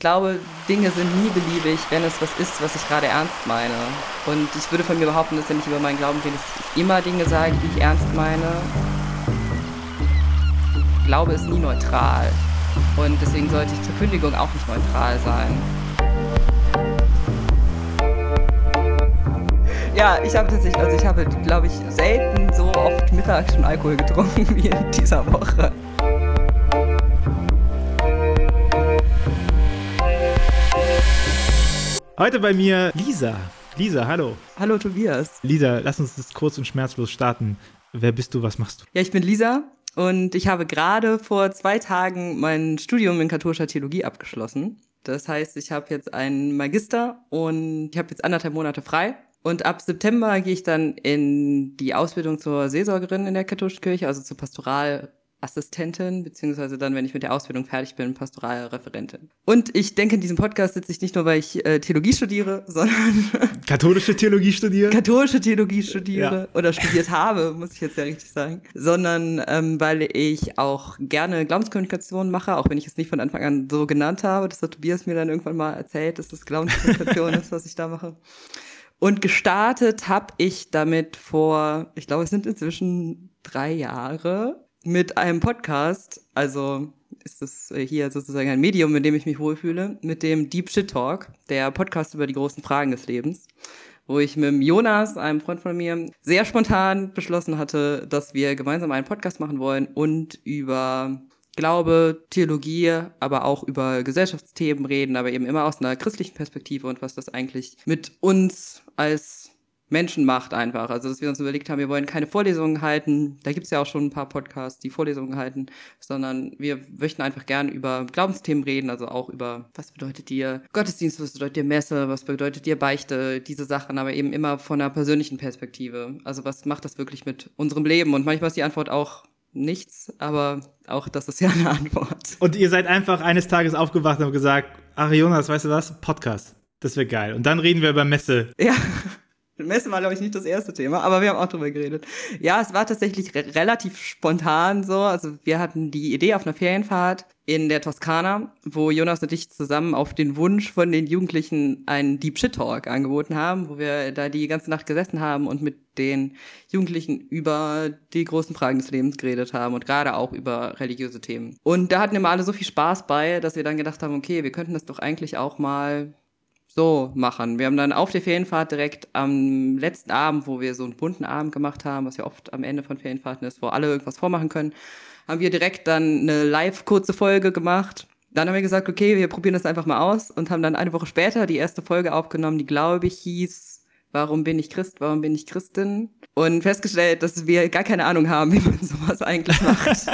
glaube, Dinge sind nie beliebig, wenn es was ist, was ich gerade ernst meine. Und ich würde von mir behaupten, dass wenn ich über meinen Glauben rede, ich immer Dinge sage, die ich ernst meine. Glaube ist nie neutral. Und deswegen sollte die Verkündigung auch nicht neutral sein. Ja, ich habe tatsächlich, also ich habe, glaube ich, selten so oft mittags schon Alkohol getrunken wie in dieser Woche. Heute bei mir Lisa. Lisa, hallo. Hallo Tobias. Lisa, lass uns das kurz und schmerzlos starten. Wer bist du, was machst du? Ja, ich bin Lisa und ich habe gerade vor zwei Tagen mein Studium in katholischer Theologie abgeschlossen. Das heißt, ich habe jetzt einen Magister und ich habe jetzt anderthalb Monate frei. Und ab September gehe ich dann in die Ausbildung zur Seelsorgerin in der katholischen Kirche, also zur Pastoral Assistentin, beziehungsweise dann, wenn ich mit der Ausbildung fertig bin, Pastoralreferentin. Und ich denke, in diesem Podcast sitze ich nicht nur, weil ich äh, Theologie studiere, sondern katholische Theologie studiere. Katholische Theologie studiere ja. oder studiert habe, muss ich jetzt ja richtig sagen. Sondern ähm, weil ich auch gerne Glaubenskommunikation mache, auch wenn ich es nicht von Anfang an so genannt habe. Das hat Tobias mir dann irgendwann mal erzählt, dass das Glaubenskommunikation ist, was ich da mache. Und gestartet habe ich damit vor, ich glaube, es sind inzwischen drei Jahre mit einem Podcast, also ist das hier sozusagen ein Medium, in dem ich mich wohlfühle, mit dem Deep Shit Talk, der Podcast über die großen Fragen des Lebens, wo ich mit Jonas, einem Freund von mir, sehr spontan beschlossen hatte, dass wir gemeinsam einen Podcast machen wollen und über Glaube, Theologie, aber auch über Gesellschaftsthemen reden, aber eben immer aus einer christlichen Perspektive und was das eigentlich mit uns als Menschen macht einfach. Also, dass wir uns überlegt haben, wir wollen keine Vorlesungen halten. Da gibt's ja auch schon ein paar Podcasts, die Vorlesungen halten, sondern wir möchten einfach gern über Glaubensthemen reden, also auch über, was bedeutet dir Gottesdienst, was bedeutet dir Messe, was bedeutet dir Beichte, diese Sachen, aber eben immer von einer persönlichen Perspektive. Also, was macht das wirklich mit unserem Leben? Und manchmal ist die Antwort auch nichts, aber auch das ist ja eine Antwort. Und ihr seid einfach eines Tages aufgewacht und gesagt, ach Jonas, weißt du was? Podcast. Das wäre geil. Und dann reden wir über Messe. Ja. Messe war, glaube ich, nicht das erste Thema, aber wir haben auch drüber geredet. Ja, es war tatsächlich re relativ spontan so. Also wir hatten die Idee auf einer Ferienfahrt in der Toskana, wo Jonas und ich zusammen auf den Wunsch von den Jugendlichen einen Deep Shit Talk angeboten haben, wo wir da die ganze Nacht gesessen haben und mit den Jugendlichen über die großen Fragen des Lebens geredet haben und gerade auch über religiöse Themen. Und da hatten immer alle so viel Spaß bei, dass wir dann gedacht haben, okay, wir könnten das doch eigentlich auch mal so machen. Wir haben dann auf der Ferienfahrt direkt am letzten Abend, wo wir so einen bunten Abend gemacht haben, was ja oft am Ende von Ferienfahrten ist, wo alle irgendwas vormachen können, haben wir direkt dann eine live kurze Folge gemacht. Dann haben wir gesagt, okay, wir probieren das einfach mal aus und haben dann eine Woche später die erste Folge aufgenommen, die glaube ich hieß Warum bin ich Christ? Warum bin ich Christin? Und festgestellt, dass wir gar keine Ahnung haben, wie man sowas eigentlich macht.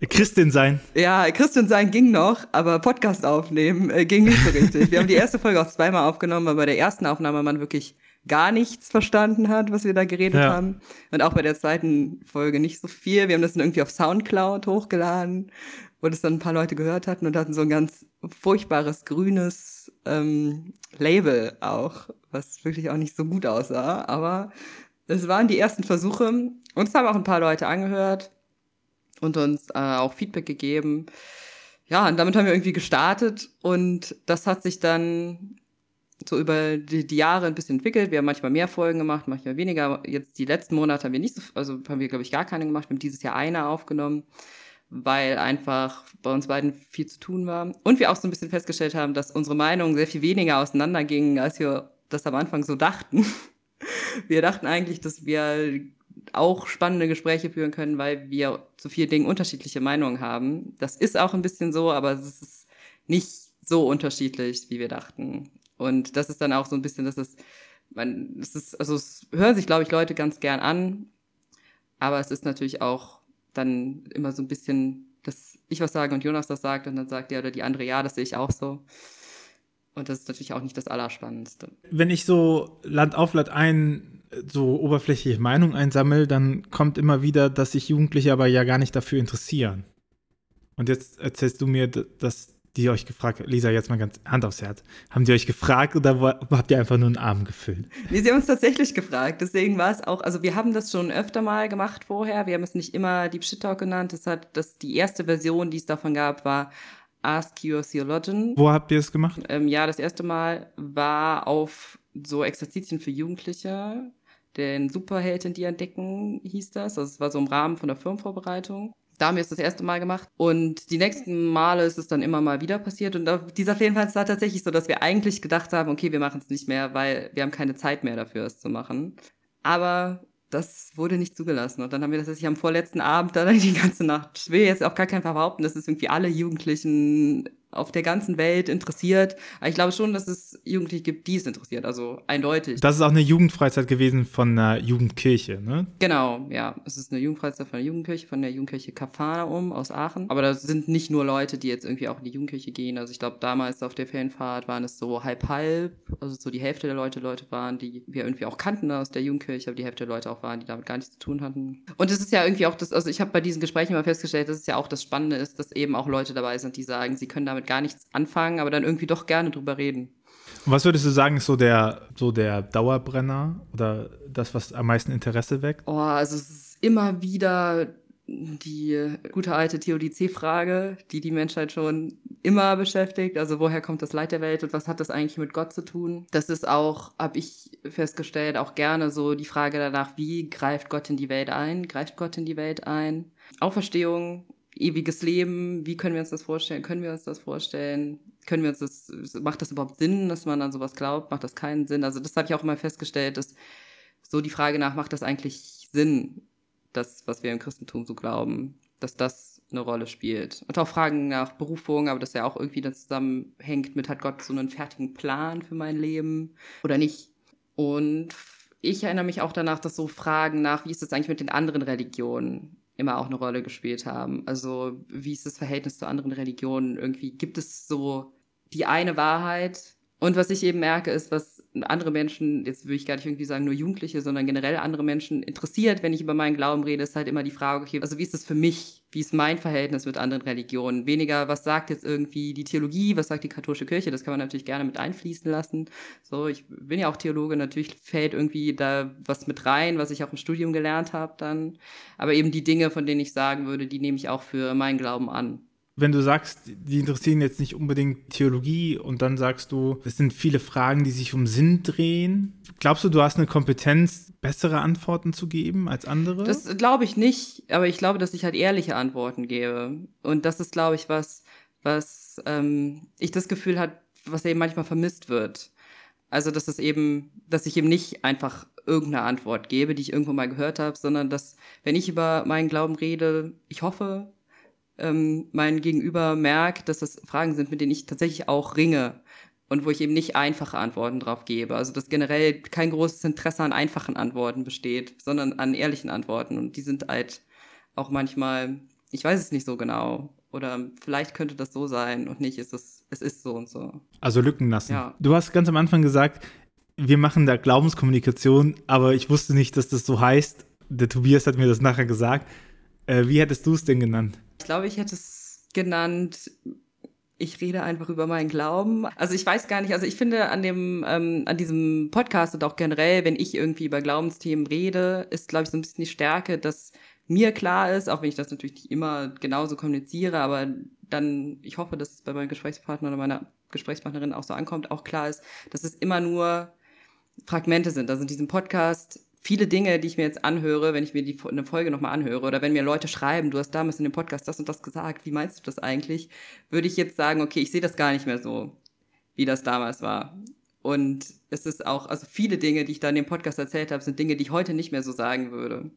Christin sein. Ja, Christin sein ging noch, aber Podcast aufnehmen äh, ging nicht so richtig. Wir haben die erste Folge auch zweimal aufgenommen, weil bei der ersten Aufnahme man wirklich gar nichts verstanden hat, was wir da geredet ja. haben. Und auch bei der zweiten Folge nicht so viel. Wir haben das dann irgendwie auf Soundcloud hochgeladen, wo das dann ein paar Leute gehört hatten und hatten so ein ganz furchtbares grünes ähm, Label auch, was wirklich auch nicht so gut aussah. Aber es waren die ersten Versuche. Uns haben auch ein paar Leute angehört und uns äh, auch Feedback gegeben. Ja, und damit haben wir irgendwie gestartet und das hat sich dann so über die, die, Jahre ein bisschen entwickelt. Wir haben manchmal mehr Folgen gemacht, manchmal weniger. Jetzt die letzten Monate haben wir nicht so, also haben wir, glaube ich, gar keine gemacht. Wir haben dieses Jahr eine aufgenommen, weil einfach bei uns beiden viel zu tun war. Und wir auch so ein bisschen festgestellt haben, dass unsere Meinungen sehr viel weniger auseinandergingen, als wir das am Anfang so dachten. Wir dachten eigentlich, dass wir auch spannende Gespräche führen können, weil wir zu vielen Dingen unterschiedliche Meinungen haben. Das ist auch ein bisschen so, aber es ist nicht so unterschiedlich, wie wir dachten. Und das ist dann auch so ein bisschen, dass es, man, es ist, also es hören sich, glaube ich, Leute ganz gern an, aber es ist natürlich auch dann immer so ein bisschen, dass ich was sage und Jonas das sagt und dann sagt der oder die andere, ja, das sehe ich auch so. Und das ist natürlich auch nicht das Allerspannendste. Wenn ich so Land auf Land ein so oberflächliche Meinung einsammle, dann kommt immer wieder, dass sich Jugendliche aber ja gar nicht dafür interessieren. Und jetzt erzählst du mir, dass die euch gefragt, Lisa, jetzt mal ganz Hand aufs Herz, haben die euch gefragt oder habt ihr einfach nur einen Arm gefüllt? Nee, sie haben uns tatsächlich gefragt. Deswegen war es auch, also wir haben das schon öfter mal gemacht vorher. Wir haben es nicht immer Deep Shit Talk genannt. Das hat, das, die erste Version, die es davon gab, war Ask Your Theologian. Wo habt ihr es gemacht? Ähm, ja, das erste Mal war auf so Exerzitien für Jugendliche. Den Superhelden, die entdecken, hieß das. Also es war so im Rahmen von der Firmenvorbereitung. Da haben wir es das erste Mal gemacht. Und die nächsten Male ist es dann immer mal wieder passiert. Und auf dieser Ferienfahrt war tatsächlich so, dass wir eigentlich gedacht haben, okay, wir machen es nicht mehr, weil wir haben keine Zeit mehr dafür, es zu machen. Aber das wurde nicht zugelassen. Und dann haben wir das tatsächlich am vorletzten Abend dann die ganze Nacht. Ich will jetzt auch gar keinen behaupten, dass es irgendwie alle Jugendlichen auf der ganzen Welt interessiert. Aber ich glaube schon, dass es Jugendliche gibt, die es interessiert, also eindeutig. Das ist auch eine Jugendfreizeit gewesen von einer Jugendkirche, ne? Genau, ja. Es ist eine Jugendfreizeit von der Jugendkirche, von der Jugendkirche Kafanaum aus Aachen. Aber das sind nicht nur Leute, die jetzt irgendwie auch in die Jugendkirche gehen. Also ich glaube, damals auf der Ferienfahrt waren es so halb-halb. Also so die Hälfte der Leute Leute waren, die wir irgendwie auch kannten aus der Jugendkirche, aber die Hälfte der Leute auch waren, die damit gar nichts zu tun hatten. Und es ist ja irgendwie auch das, also ich habe bei diesen Gesprächen immer festgestellt, dass es ja auch das Spannende ist, dass eben auch Leute dabei sind, die sagen, sie können damit damit gar nichts anfangen, aber dann irgendwie doch gerne drüber reden. Und was würdest du sagen, ist so der, so der Dauerbrenner oder das, was am meisten Interesse weckt? Oh, also es ist immer wieder die gute alte Theodizee-Frage, die die Menschheit schon immer beschäftigt. Also woher kommt das Leid der Welt und was hat das eigentlich mit Gott zu tun? Das ist auch, habe ich festgestellt, auch gerne so die Frage danach, wie greift Gott in die Welt ein? Greift Gott in die Welt ein? Auferstehung ewiges Leben, wie können wir uns das vorstellen? Können wir uns das vorstellen? Können wir uns das, macht das überhaupt Sinn, dass man an sowas glaubt? Macht das keinen Sinn? Also das habe ich auch immer festgestellt, dass so die Frage nach, macht das eigentlich Sinn, das, was wir im Christentum so glauben, dass das eine Rolle spielt. Und auch Fragen nach Berufung, aber das ja auch irgendwie dann zusammenhängt mit, hat Gott so einen fertigen Plan für mein Leben oder nicht? Und ich erinnere mich auch danach, dass so Fragen nach, wie ist es eigentlich mit den anderen Religionen? Immer auch eine Rolle gespielt haben. Also wie ist das Verhältnis zu anderen Religionen? Irgendwie gibt es so die eine Wahrheit. Und was ich eben merke, ist, was andere Menschen, jetzt will ich gar nicht irgendwie sagen nur Jugendliche, sondern generell andere Menschen interessiert, wenn ich über meinen Glauben rede, ist halt immer die Frage, okay, also wie ist das für mich? Wie ist mein Verhältnis mit anderen Religionen? Weniger, was sagt jetzt irgendwie die Theologie, was sagt die katholische Kirche? Das kann man natürlich gerne mit einfließen lassen. So, ich bin ja auch Theologe, natürlich fällt irgendwie da was mit rein, was ich auch im Studium gelernt habe dann. Aber eben die Dinge, von denen ich sagen würde, die nehme ich auch für meinen Glauben an wenn du sagst, die interessieren jetzt nicht unbedingt Theologie und dann sagst du, es sind viele Fragen, die sich um Sinn drehen. Glaubst du, du hast eine Kompetenz, bessere Antworten zu geben als andere? Das glaube ich nicht, aber ich glaube, dass ich halt ehrliche Antworten gebe. Und das ist, glaube ich, was, was ähm, ich das Gefühl hat, was eben manchmal vermisst wird. Also, dass es eben, dass ich eben nicht einfach irgendeine Antwort gebe, die ich irgendwo mal gehört habe, sondern dass, wenn ich über meinen Glauben rede, ich hoffe, ähm, mein Gegenüber merkt, dass das Fragen sind, mit denen ich tatsächlich auch ringe und wo ich eben nicht einfache Antworten drauf gebe. Also dass generell kein großes Interesse an einfachen Antworten besteht, sondern an ehrlichen Antworten. Und die sind halt auch manchmal, ich weiß es nicht so genau. Oder vielleicht könnte das so sein und nicht ist es, es ist so und so. Also Lücken lassen. Ja. Du hast ganz am Anfang gesagt, wir machen da Glaubenskommunikation, aber ich wusste nicht, dass das so heißt. Der Tobias hat mir das nachher gesagt. Äh, wie hättest du es denn genannt? Ich glaube, ich hätte es genannt, ich rede einfach über meinen Glauben. Also ich weiß gar nicht, also ich finde an dem, ähm, an diesem Podcast und auch generell, wenn ich irgendwie über Glaubensthemen rede, ist, glaube ich, so ein bisschen die Stärke, dass mir klar ist, auch wenn ich das natürlich nicht immer genauso kommuniziere, aber dann, ich hoffe, dass es bei meinem Gesprächspartner oder meiner Gesprächspartnerin auch so ankommt, auch klar ist, dass es immer nur Fragmente sind. Also in diesem Podcast viele Dinge, die ich mir jetzt anhöre, wenn ich mir die eine Folge nochmal anhöre oder wenn mir Leute schreiben, du hast damals in dem Podcast das und das gesagt, wie meinst du das eigentlich? Würde ich jetzt sagen, okay, ich sehe das gar nicht mehr so, wie das damals war. Und es ist auch, also viele Dinge, die ich da in dem Podcast erzählt habe, sind Dinge, die ich heute nicht mehr so sagen würde.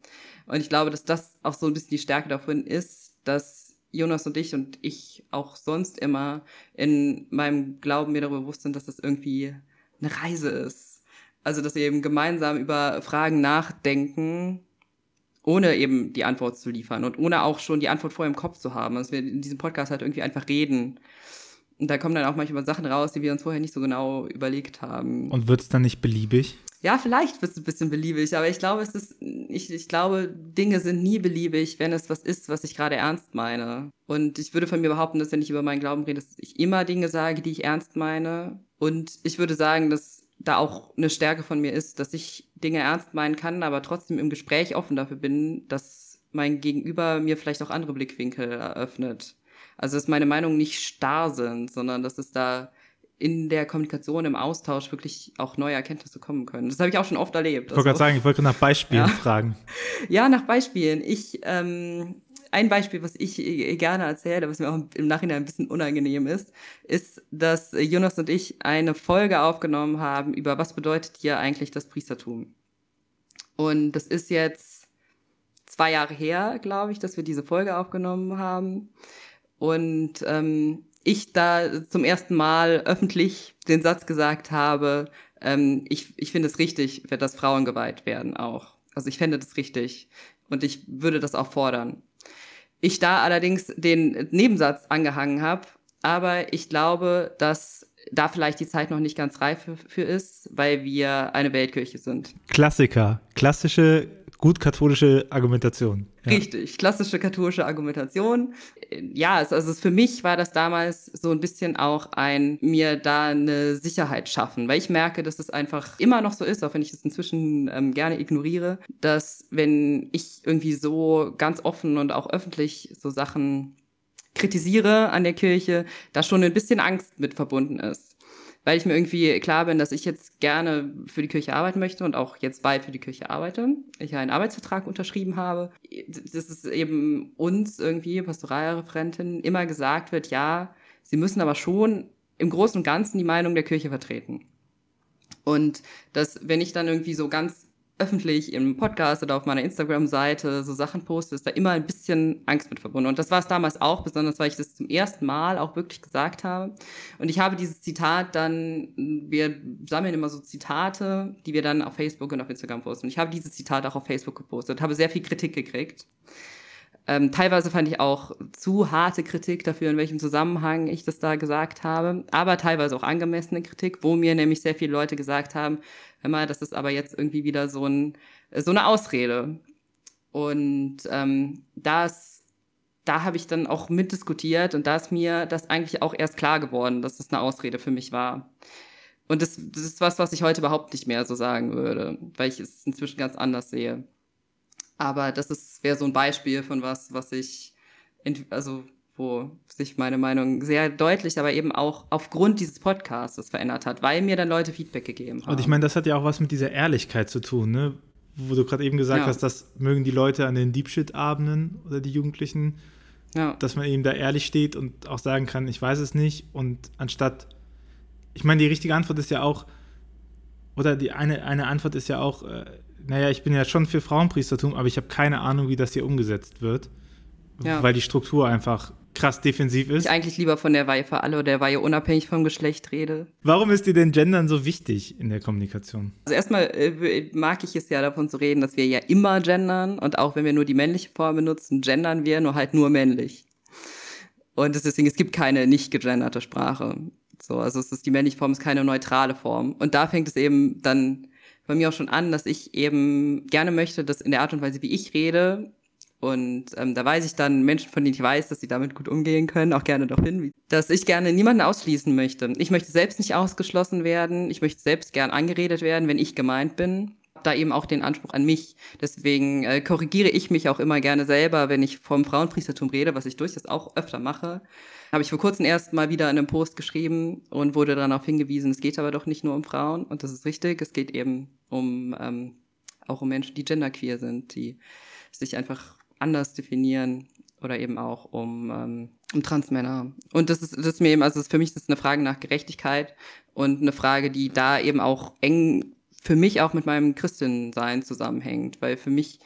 Und ich glaube, dass das auch so ein bisschen die Stärke davon ist, dass Jonas und ich und ich auch sonst immer in meinem Glauben mir darüber bewusst sind, dass das irgendwie eine Reise ist also, dass sie eben gemeinsam über Fragen nachdenken, ohne eben die Antwort zu liefern und ohne auch schon die Antwort vorher im Kopf zu haben. Dass wir in diesem Podcast halt irgendwie einfach reden. Und da kommen dann auch manchmal Sachen raus, die wir uns vorher nicht so genau überlegt haben. Und wird es dann nicht beliebig? Ja, vielleicht wird es ein bisschen beliebig, aber ich glaube, es ist, ich, ich glaube, Dinge sind nie beliebig, wenn es was ist, was ich gerade ernst meine. Und ich würde von mir behaupten, dass wenn ich über meinen Glauben rede, dass ich immer Dinge sage, die ich ernst meine. Und ich würde sagen, dass da auch eine Stärke von mir ist, dass ich Dinge ernst meinen kann, aber trotzdem im Gespräch offen dafür bin, dass mein Gegenüber mir vielleicht auch andere Blickwinkel eröffnet. Also dass meine Meinungen nicht starr sind, sondern dass es da in der Kommunikation, im Austausch wirklich auch neue Erkenntnisse kommen können. Das habe ich auch schon oft erlebt. Ich wollte gerade also sagen, ich wollte nach Beispielen ja. fragen. Ja, nach Beispielen. Ich, ähm, ein Beispiel, was ich gerne erzähle, was mir auch im Nachhinein ein bisschen unangenehm ist, ist, dass Jonas und ich eine Folge aufgenommen haben über was bedeutet hier eigentlich das Priestertum. Und das ist jetzt zwei Jahre her, glaube ich, dass wir diese Folge aufgenommen haben. Und ähm, ich da zum ersten Mal öffentlich den Satz gesagt habe, ähm, ich, ich finde es richtig, dass Frauen geweiht werden auch. Also ich fände das richtig und ich würde das auch fordern. Ich da allerdings den Nebensatz angehangen habe, aber ich glaube, dass da vielleicht die Zeit noch nicht ganz reif für, ist, weil wir eine Weltkirche sind. Klassiker, klassische gut katholische Argumentation. Ja. Richtig, klassische katholische Argumentation. Ja, also für mich war das damals so ein bisschen auch ein, mir da eine Sicherheit schaffen, weil ich merke, dass es einfach immer noch so ist, auch wenn ich es inzwischen ähm, gerne ignoriere, dass wenn ich irgendwie so ganz offen und auch öffentlich so Sachen kritisiere an der Kirche, da schon ein bisschen Angst mit verbunden ist weil ich mir irgendwie klar bin, dass ich jetzt gerne für die Kirche arbeiten möchte und auch jetzt bald für die Kirche arbeite. Ich einen Arbeitsvertrag unterschrieben habe. Das ist eben uns irgendwie, Pastoralreferentin, immer gesagt wird, ja, sie müssen aber schon im Großen und Ganzen die Meinung der Kirche vertreten. Und dass, wenn ich dann irgendwie so ganz öffentlich im Podcast oder auf meiner Instagram-Seite so Sachen poste, ist da immer ein bisschen Angst mit verbunden. Und das war es damals auch, besonders weil ich das zum ersten Mal auch wirklich gesagt habe. Und ich habe dieses Zitat dann, wir sammeln immer so Zitate, die wir dann auf Facebook und auf Instagram posten. Und ich habe dieses Zitat auch auf Facebook gepostet, habe sehr viel Kritik gekriegt. Ähm, teilweise fand ich auch zu harte Kritik dafür, in welchem Zusammenhang ich das da gesagt habe, aber teilweise auch angemessene Kritik, wo mir nämlich sehr viele Leute gesagt haben, mal, das ist aber jetzt irgendwie wieder so, ein, so eine Ausrede. Und ähm, das, da habe ich dann auch mitdiskutiert und da ist mir das eigentlich auch erst klar geworden, dass das eine Ausrede für mich war. Und das, das ist was, was ich heute überhaupt nicht mehr so sagen würde, weil ich es inzwischen ganz anders sehe. Aber das ist wäre so ein Beispiel von was, was ich, also wo sich meine Meinung sehr deutlich, aber eben auch aufgrund dieses Podcasts verändert hat, weil mir dann Leute Feedback gegeben haben. Und ich meine, das hat ja auch was mit dieser Ehrlichkeit zu tun, ne? Wo du gerade eben gesagt ja. hast, das mögen die Leute an den Deep Shit-Abenden oder die Jugendlichen, ja. dass man eben da ehrlich steht und auch sagen kann, ich weiß es nicht. Und anstatt, ich meine, die richtige Antwort ist ja auch, oder die eine, eine Antwort ist ja auch, äh, naja, ich bin ja schon für Frauenpriestertum, aber ich habe keine Ahnung, wie das hier umgesetzt wird. Ja. Weil die Struktur einfach krass defensiv ist. Ich eigentlich lieber von der Weihe für alle oder der Weihe unabhängig vom Geschlecht rede. Warum ist dir denn Gendern so wichtig in der Kommunikation? Also erstmal äh, mag ich es ja davon zu reden, dass wir ja immer gendern und auch wenn wir nur die männliche Form benutzen, gendern wir nur halt nur männlich. Und deswegen, es gibt keine nicht gegenderte Sprache. So, also es ist die männliche Form ist keine neutrale Form. Und da fängt es eben dann bei mir auch schon an, dass ich eben gerne möchte, dass in der Art und Weise, wie ich rede, und ähm, da weiß ich dann Menschen, von denen ich weiß, dass sie damit gut umgehen können, auch gerne darauf hin, dass ich gerne niemanden ausschließen möchte. Ich möchte selbst nicht ausgeschlossen werden. Ich möchte selbst gern angeredet werden, wenn ich gemeint bin. Da eben auch den Anspruch an mich. Deswegen äh, korrigiere ich mich auch immer gerne selber, wenn ich vom Frauenpriestertum rede, was ich durchaus auch öfter mache. Habe ich vor kurzem erst mal wieder in einem Post geschrieben und wurde darauf hingewiesen, es geht aber doch nicht nur um Frauen und das ist richtig. Es geht eben um ähm, auch um Menschen, die genderqueer sind, die sich einfach anders definieren oder eben auch um, ähm, um Transmänner. Und das ist, das ist mir eben, also für mich ist das eine Frage nach Gerechtigkeit und eine Frage, die da eben auch eng für mich auch mit meinem Christensein zusammenhängt, weil für mich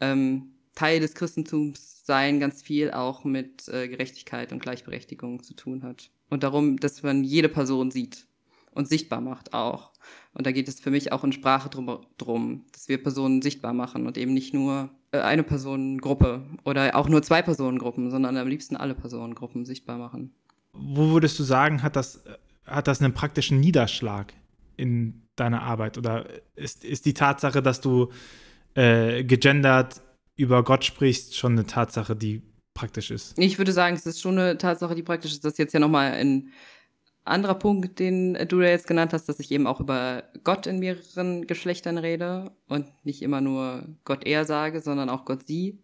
ähm, Teil des Christentums sein ganz viel auch mit äh, Gerechtigkeit und Gleichberechtigung zu tun hat. Und darum, dass man jede Person sieht und sichtbar macht auch. Und da geht es für mich auch in Sprache drum, drum dass wir Personen sichtbar machen und eben nicht nur äh, eine Personengruppe oder auch nur zwei Personengruppen, sondern am liebsten alle Personengruppen sichtbar machen. Wo würdest du sagen, hat das, hat das einen praktischen Niederschlag in deiner Arbeit? Oder ist, ist die Tatsache, dass du äh, gegendert über Gott sprichst, schon eine Tatsache, die praktisch ist? Ich würde sagen, es ist schon eine Tatsache, die praktisch ist. Das ist jetzt ja nochmal in anderer Punkt, den du da jetzt genannt hast, dass ich eben auch über Gott in mehreren Geschlechtern rede und nicht immer nur Gott er sage, sondern auch Gott sie.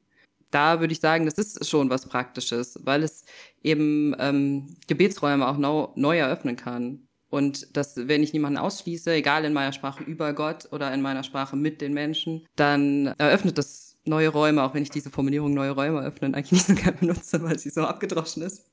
da würde ich sagen, das ist schon was Praktisches, weil es eben ähm, Gebetsräume auch neu, neu eröffnen kann. Und dass, wenn ich niemanden ausschließe, egal in meiner Sprache über Gott oder in meiner Sprache mit den Menschen, dann eröffnet das neue Räume, auch wenn ich diese Formulierung neue Räume öffnen eigentlich nicht so gerne benutze, weil sie so abgedroschen ist.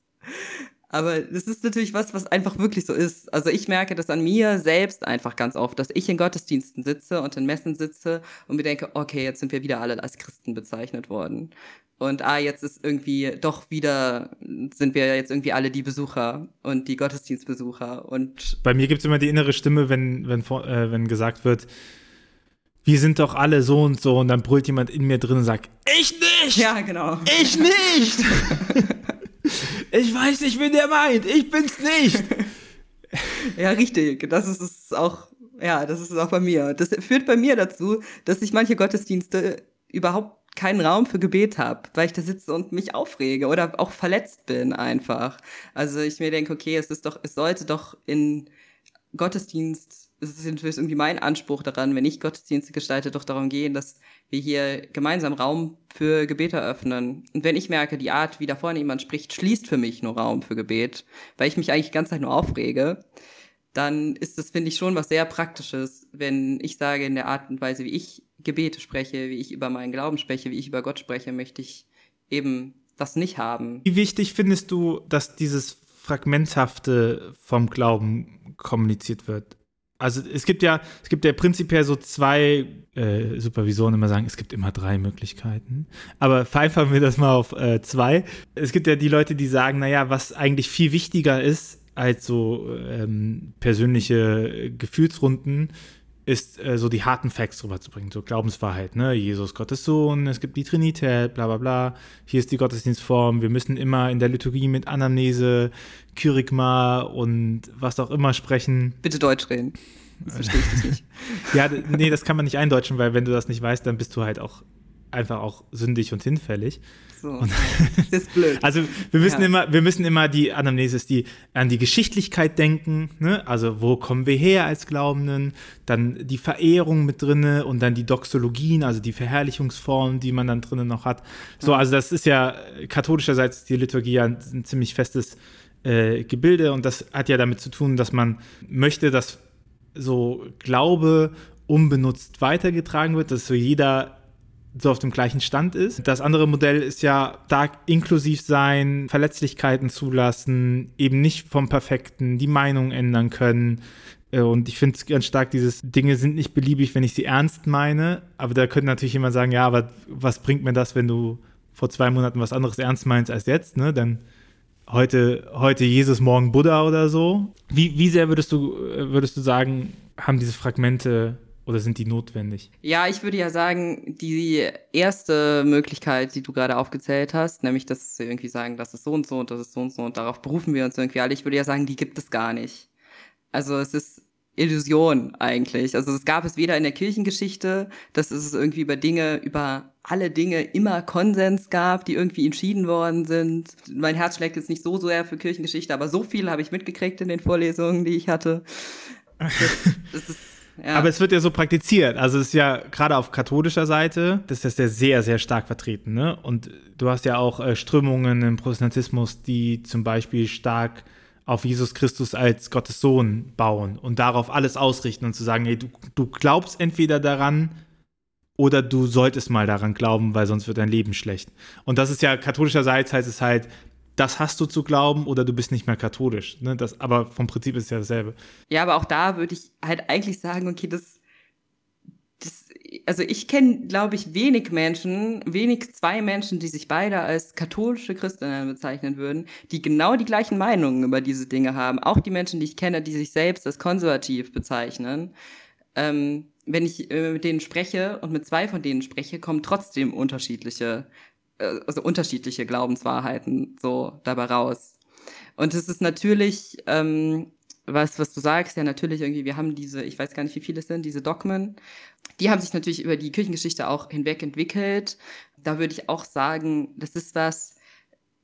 Aber das ist natürlich was, was einfach wirklich so ist. Also ich merke das an mir selbst einfach ganz oft, dass ich in Gottesdiensten sitze und in Messen sitze und mir denke, okay, jetzt sind wir wieder alle als Christen bezeichnet worden. Und ah, jetzt ist irgendwie doch wieder, sind wir jetzt irgendwie alle die Besucher und die Gottesdienstbesucher. Und bei mir gibt es immer die innere Stimme, wenn, wenn, äh, wenn gesagt wird, wir sind doch alle so und so, und dann brüllt jemand in mir drin und sagt, ich nicht! Ja, genau. Ich nicht! ich weiß nicht, wen der meint, ich bin's nicht! ja, richtig. Das ist es auch, ja, das ist es auch bei mir. Das führt bei mir dazu, dass ich manche Gottesdienste überhaupt keinen Raum für Gebet habe, weil ich da sitze und mich aufrege oder auch verletzt bin einfach. Also ich mir denke, okay, es ist doch, es sollte doch in Gottesdienst, es ist natürlich irgendwie mein Anspruch daran, wenn ich Gottesdienste gestalte, doch darum gehen, dass wir hier gemeinsam Raum für Gebet eröffnen. Und wenn ich merke, die Art, wie da vorne jemand spricht, schließt für mich nur Raum für Gebet, weil ich mich eigentlich die ganze Zeit nur aufrege, dann ist das, finde ich, schon was sehr Praktisches, wenn ich sage, in der Art und Weise, wie ich Gebete spreche, wie ich über meinen Glauben spreche, wie ich über Gott spreche, möchte ich eben das nicht haben. Wie wichtig findest du, dass dieses Fragmenthafte vom Glauben kommuniziert wird? Also es gibt ja, es gibt ja prinzipiell so zwei äh, Supervisoren immer sagen, es gibt immer drei Möglichkeiten. Aber vereinfachen wir das mal auf äh, zwei. Es gibt ja die Leute, die sagen, naja, was eigentlich viel wichtiger ist als so ähm, persönliche Gefühlsrunden, ist äh, so die harten Facts rüberzubringen, so Glaubenswahrheit, ne? Jesus Gottes Sohn, es gibt die Trinität, bla bla bla, hier ist die Gottesdienstform, wir müssen immer in der Liturgie mit Anamnese, Kyrigma und was auch immer sprechen. Bitte Deutsch reden. Das verstehe ich nicht. ja, nee, das kann man nicht eindeutschen, weil wenn du das nicht weißt, dann bist du halt auch einfach auch sündig und hinfällig. So. Und, das ist blöd. Also wir müssen ja. immer, wir müssen immer die Anamnesis, die an die Geschichtlichkeit denken, ne? Also wo kommen wir her als Glaubenden? Dann die Verehrung mit drinne und dann die Doxologien, also die Verherrlichungsformen, die man dann drinnen noch hat. So, ja. also das ist ja katholischerseits die Liturgie ja ein, ein ziemlich festes äh, Gebilde und das hat ja damit zu tun, dass man möchte, dass so Glaube unbenutzt weitergetragen wird, dass so jeder so auf dem gleichen Stand ist. Das andere Modell ist ja stark inklusiv sein, Verletzlichkeiten zulassen, eben nicht vom Perfekten, die Meinung ändern können. Äh, und ich finde es ganz stark, dieses Dinge sind nicht beliebig, wenn ich sie ernst meine. Aber da könnte natürlich jemand sagen, ja, aber was bringt mir das, wenn du vor zwei Monaten was anderes ernst meinst als jetzt, ne? Dann heute, heute Jesus, morgen Buddha oder so. Wie, wie sehr würdest du, äh, würdest du sagen, haben diese Fragmente oder sind die notwendig? Ja, ich würde ja sagen, die erste Möglichkeit, die du gerade aufgezählt hast, nämlich, dass sie irgendwie sagen, das ist so und so und das ist so und so und darauf berufen wir uns irgendwie alle, ich würde ja sagen, die gibt es gar nicht. Also es ist Illusion eigentlich. Also es gab es weder in der Kirchengeschichte, dass es irgendwie über Dinge, über alle Dinge immer Konsens gab, die irgendwie entschieden worden sind. Mein Herz schlägt jetzt nicht so sehr für Kirchengeschichte, aber so viel habe ich mitgekriegt in den Vorlesungen, die ich hatte. Das, das ist ja. Aber es wird ja so praktiziert. Also es ist ja gerade auf katholischer Seite, das ist ja sehr, sehr stark vertreten. Ne? Und du hast ja auch äh, Strömungen im Protestantismus, die zum Beispiel stark auf Jesus Christus als Gottes Sohn bauen und darauf alles ausrichten und zu sagen, hey, du, du glaubst entweder daran oder du solltest mal daran glauben, weil sonst wird dein Leben schlecht. Und das ist ja katholischerseits heißt es halt, das hast du zu glauben oder du bist nicht mehr katholisch. Ne? Das, aber vom Prinzip ist es ja dasselbe. Ja, aber auch da würde ich halt eigentlich sagen, okay, das, das also ich kenne, glaube ich, wenig Menschen, wenig zwei Menschen, die sich beide als katholische Christinnen bezeichnen würden, die genau die gleichen Meinungen über diese Dinge haben. Auch die Menschen, die ich kenne, die sich selbst als konservativ bezeichnen. Ähm, wenn ich äh, mit denen spreche und mit zwei von denen spreche, kommen trotzdem unterschiedliche also unterschiedliche Glaubenswahrheiten so dabei raus. Und es ist natürlich, ähm, was, was du sagst, ja natürlich irgendwie, wir haben diese, ich weiß gar nicht, wie viele es sind, diese Dogmen, die haben sich natürlich über die Kirchengeschichte auch hinweg entwickelt. Da würde ich auch sagen, das ist was,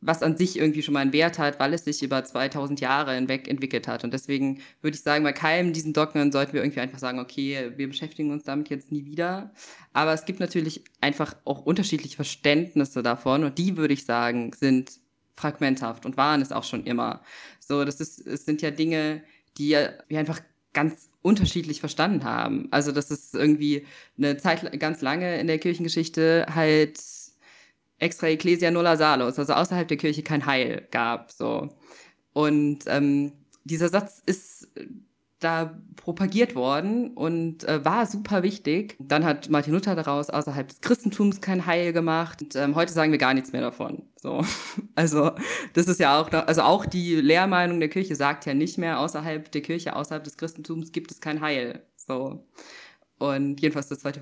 was an sich irgendwie schon mal einen Wert hat, weil es sich über 2000 Jahre hinweg entwickelt hat. Und deswegen würde ich sagen, bei keinem diesen Dogmen sollten wir irgendwie einfach sagen, okay, wir beschäftigen uns damit jetzt nie wieder. Aber es gibt natürlich einfach auch unterschiedliche Verständnisse davon und die würde ich sagen, sind fragmenthaft und waren es auch schon immer. So, das ist, es sind ja Dinge, die wir einfach ganz unterschiedlich verstanden haben. Also, dass es irgendwie eine Zeit ganz lange in der Kirchengeschichte halt extra Ecclesia nulla salus, also außerhalb der Kirche kein Heil gab. So. Und ähm, dieser Satz ist da propagiert worden und äh, war super wichtig. Dann hat Martin Luther daraus außerhalb des Christentums kein Heil gemacht. Und ähm, heute sagen wir gar nichts mehr davon. So, also das ist ja auch, also auch die Lehrmeinung der Kirche sagt ja nicht mehr außerhalb der Kirche, außerhalb des Christentums gibt es kein Heil. So und jedenfalls das Zweite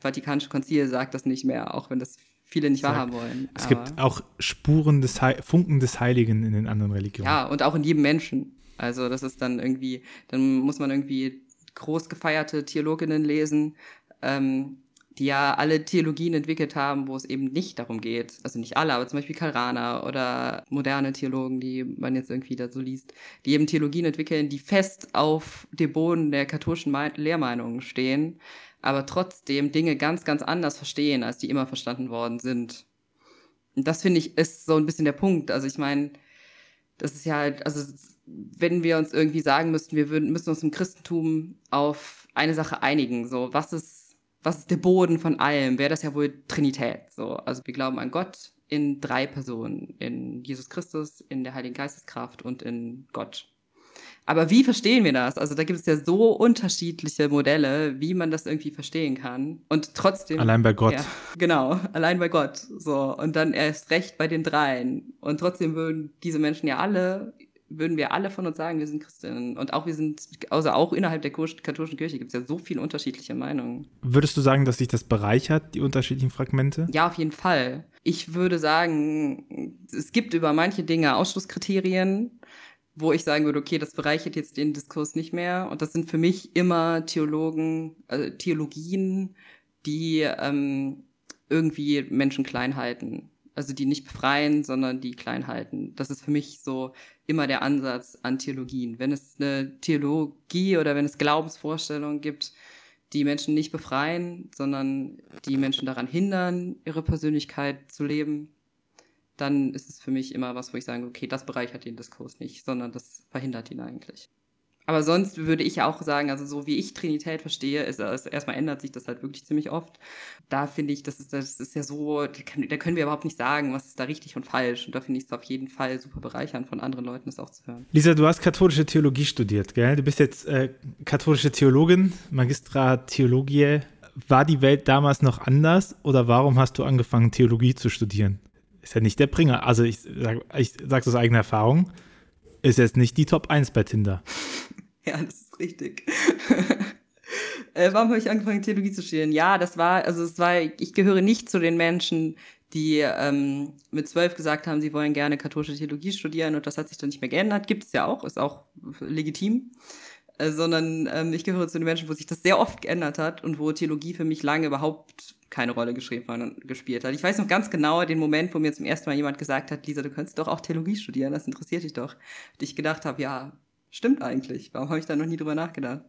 Vatikanische Konzil sagt das nicht mehr, auch wenn das viele nicht wahrhaben wollen. Es gibt auch Spuren des He Funken des Heiligen in den anderen Religionen. Ja, und auch in jedem Menschen. Also das ist dann irgendwie, dann muss man irgendwie groß gefeierte Theologinnen lesen, ähm, die ja alle Theologien entwickelt haben, wo es eben nicht darum geht, also nicht alle, aber zum Beispiel Karl Rahner oder moderne Theologen, die man jetzt irgendwie da so liest, die eben Theologien entwickeln, die fest auf dem Boden der katholischen Lehrmeinungen stehen aber trotzdem Dinge ganz, ganz anders verstehen, als die immer verstanden worden sind. Und das finde ich ist so ein bisschen der Punkt. Also ich meine, das ist ja halt, also wenn wir uns irgendwie sagen müssten, wir würden, müssen uns im Christentum auf eine Sache einigen, so was ist, was ist der Boden von allem, wäre das ja wohl Trinität. So, also wir glauben an Gott in drei Personen, in Jesus Christus, in der Heiligen Geisteskraft und in Gott. Aber wie verstehen wir das? Also da gibt es ja so unterschiedliche Modelle, wie man das irgendwie verstehen kann. Und trotzdem. Allein bei Gott. Ja, genau, allein bei Gott. So. Und dann erst recht bei den dreien. Und trotzdem würden diese Menschen ja alle, würden wir alle von uns sagen, wir sind Christinnen. Und auch wir sind, also auch innerhalb der katholischen Kirche gibt es ja so viele unterschiedliche Meinungen. Würdest du sagen, dass sich das bereichert, die unterschiedlichen Fragmente? Ja, auf jeden Fall. Ich würde sagen, es gibt über manche Dinge Ausschlusskriterien wo ich sagen würde, okay, das bereichert jetzt den Diskurs nicht mehr. Und das sind für mich immer Theologen, äh, Theologien, die ähm, irgendwie Menschen klein halten. Also die nicht befreien, sondern die klein halten. Das ist für mich so immer der Ansatz an Theologien. Wenn es eine Theologie oder wenn es Glaubensvorstellungen gibt, die Menschen nicht befreien, sondern die Menschen daran hindern, ihre Persönlichkeit zu leben, dann ist es für mich immer was, wo ich sage, okay, das bereichert den Diskurs nicht, sondern das verhindert ihn eigentlich. Aber sonst würde ich auch sagen, also so wie ich Trinität verstehe, ist, ist erstmal ändert sich das halt wirklich ziemlich oft. Da finde ich, das ist, das ist ja so, da können wir überhaupt nicht sagen, was ist da richtig und falsch. Und da finde ich es auf jeden Fall super bereichernd, von anderen Leuten das auch zu hören. Lisa, du hast katholische Theologie studiert, gell? Du bist jetzt äh, katholische Theologin, Magistra Theologie. War die Welt damals noch anders oder warum hast du angefangen, Theologie zu studieren? Ist ja nicht der Bringer. Also ich sage ich sag's aus eigener Erfahrung, ist jetzt nicht die Top 1 bei Tinder. Ja, das ist richtig. äh, warum habe ich angefangen, Theologie zu studieren? Ja, das war, also es war, ich gehöre nicht zu den Menschen, die ähm, mit zwölf gesagt haben, sie wollen gerne katholische Theologie studieren und das hat sich dann nicht mehr geändert. Gibt es ja auch, ist auch legitim. Äh, sondern ähm, ich gehöre zu den Menschen, wo sich das sehr oft geändert hat und wo Theologie für mich lange überhaupt keine Rolle geschrieben, gespielt hat. Ich weiß noch ganz genau den Moment, wo mir zum ersten Mal jemand gesagt hat, Lisa, du könntest doch auch Theologie studieren, das interessiert dich doch. Und ich gedacht habe, ja, stimmt eigentlich. Warum habe ich da noch nie drüber nachgedacht?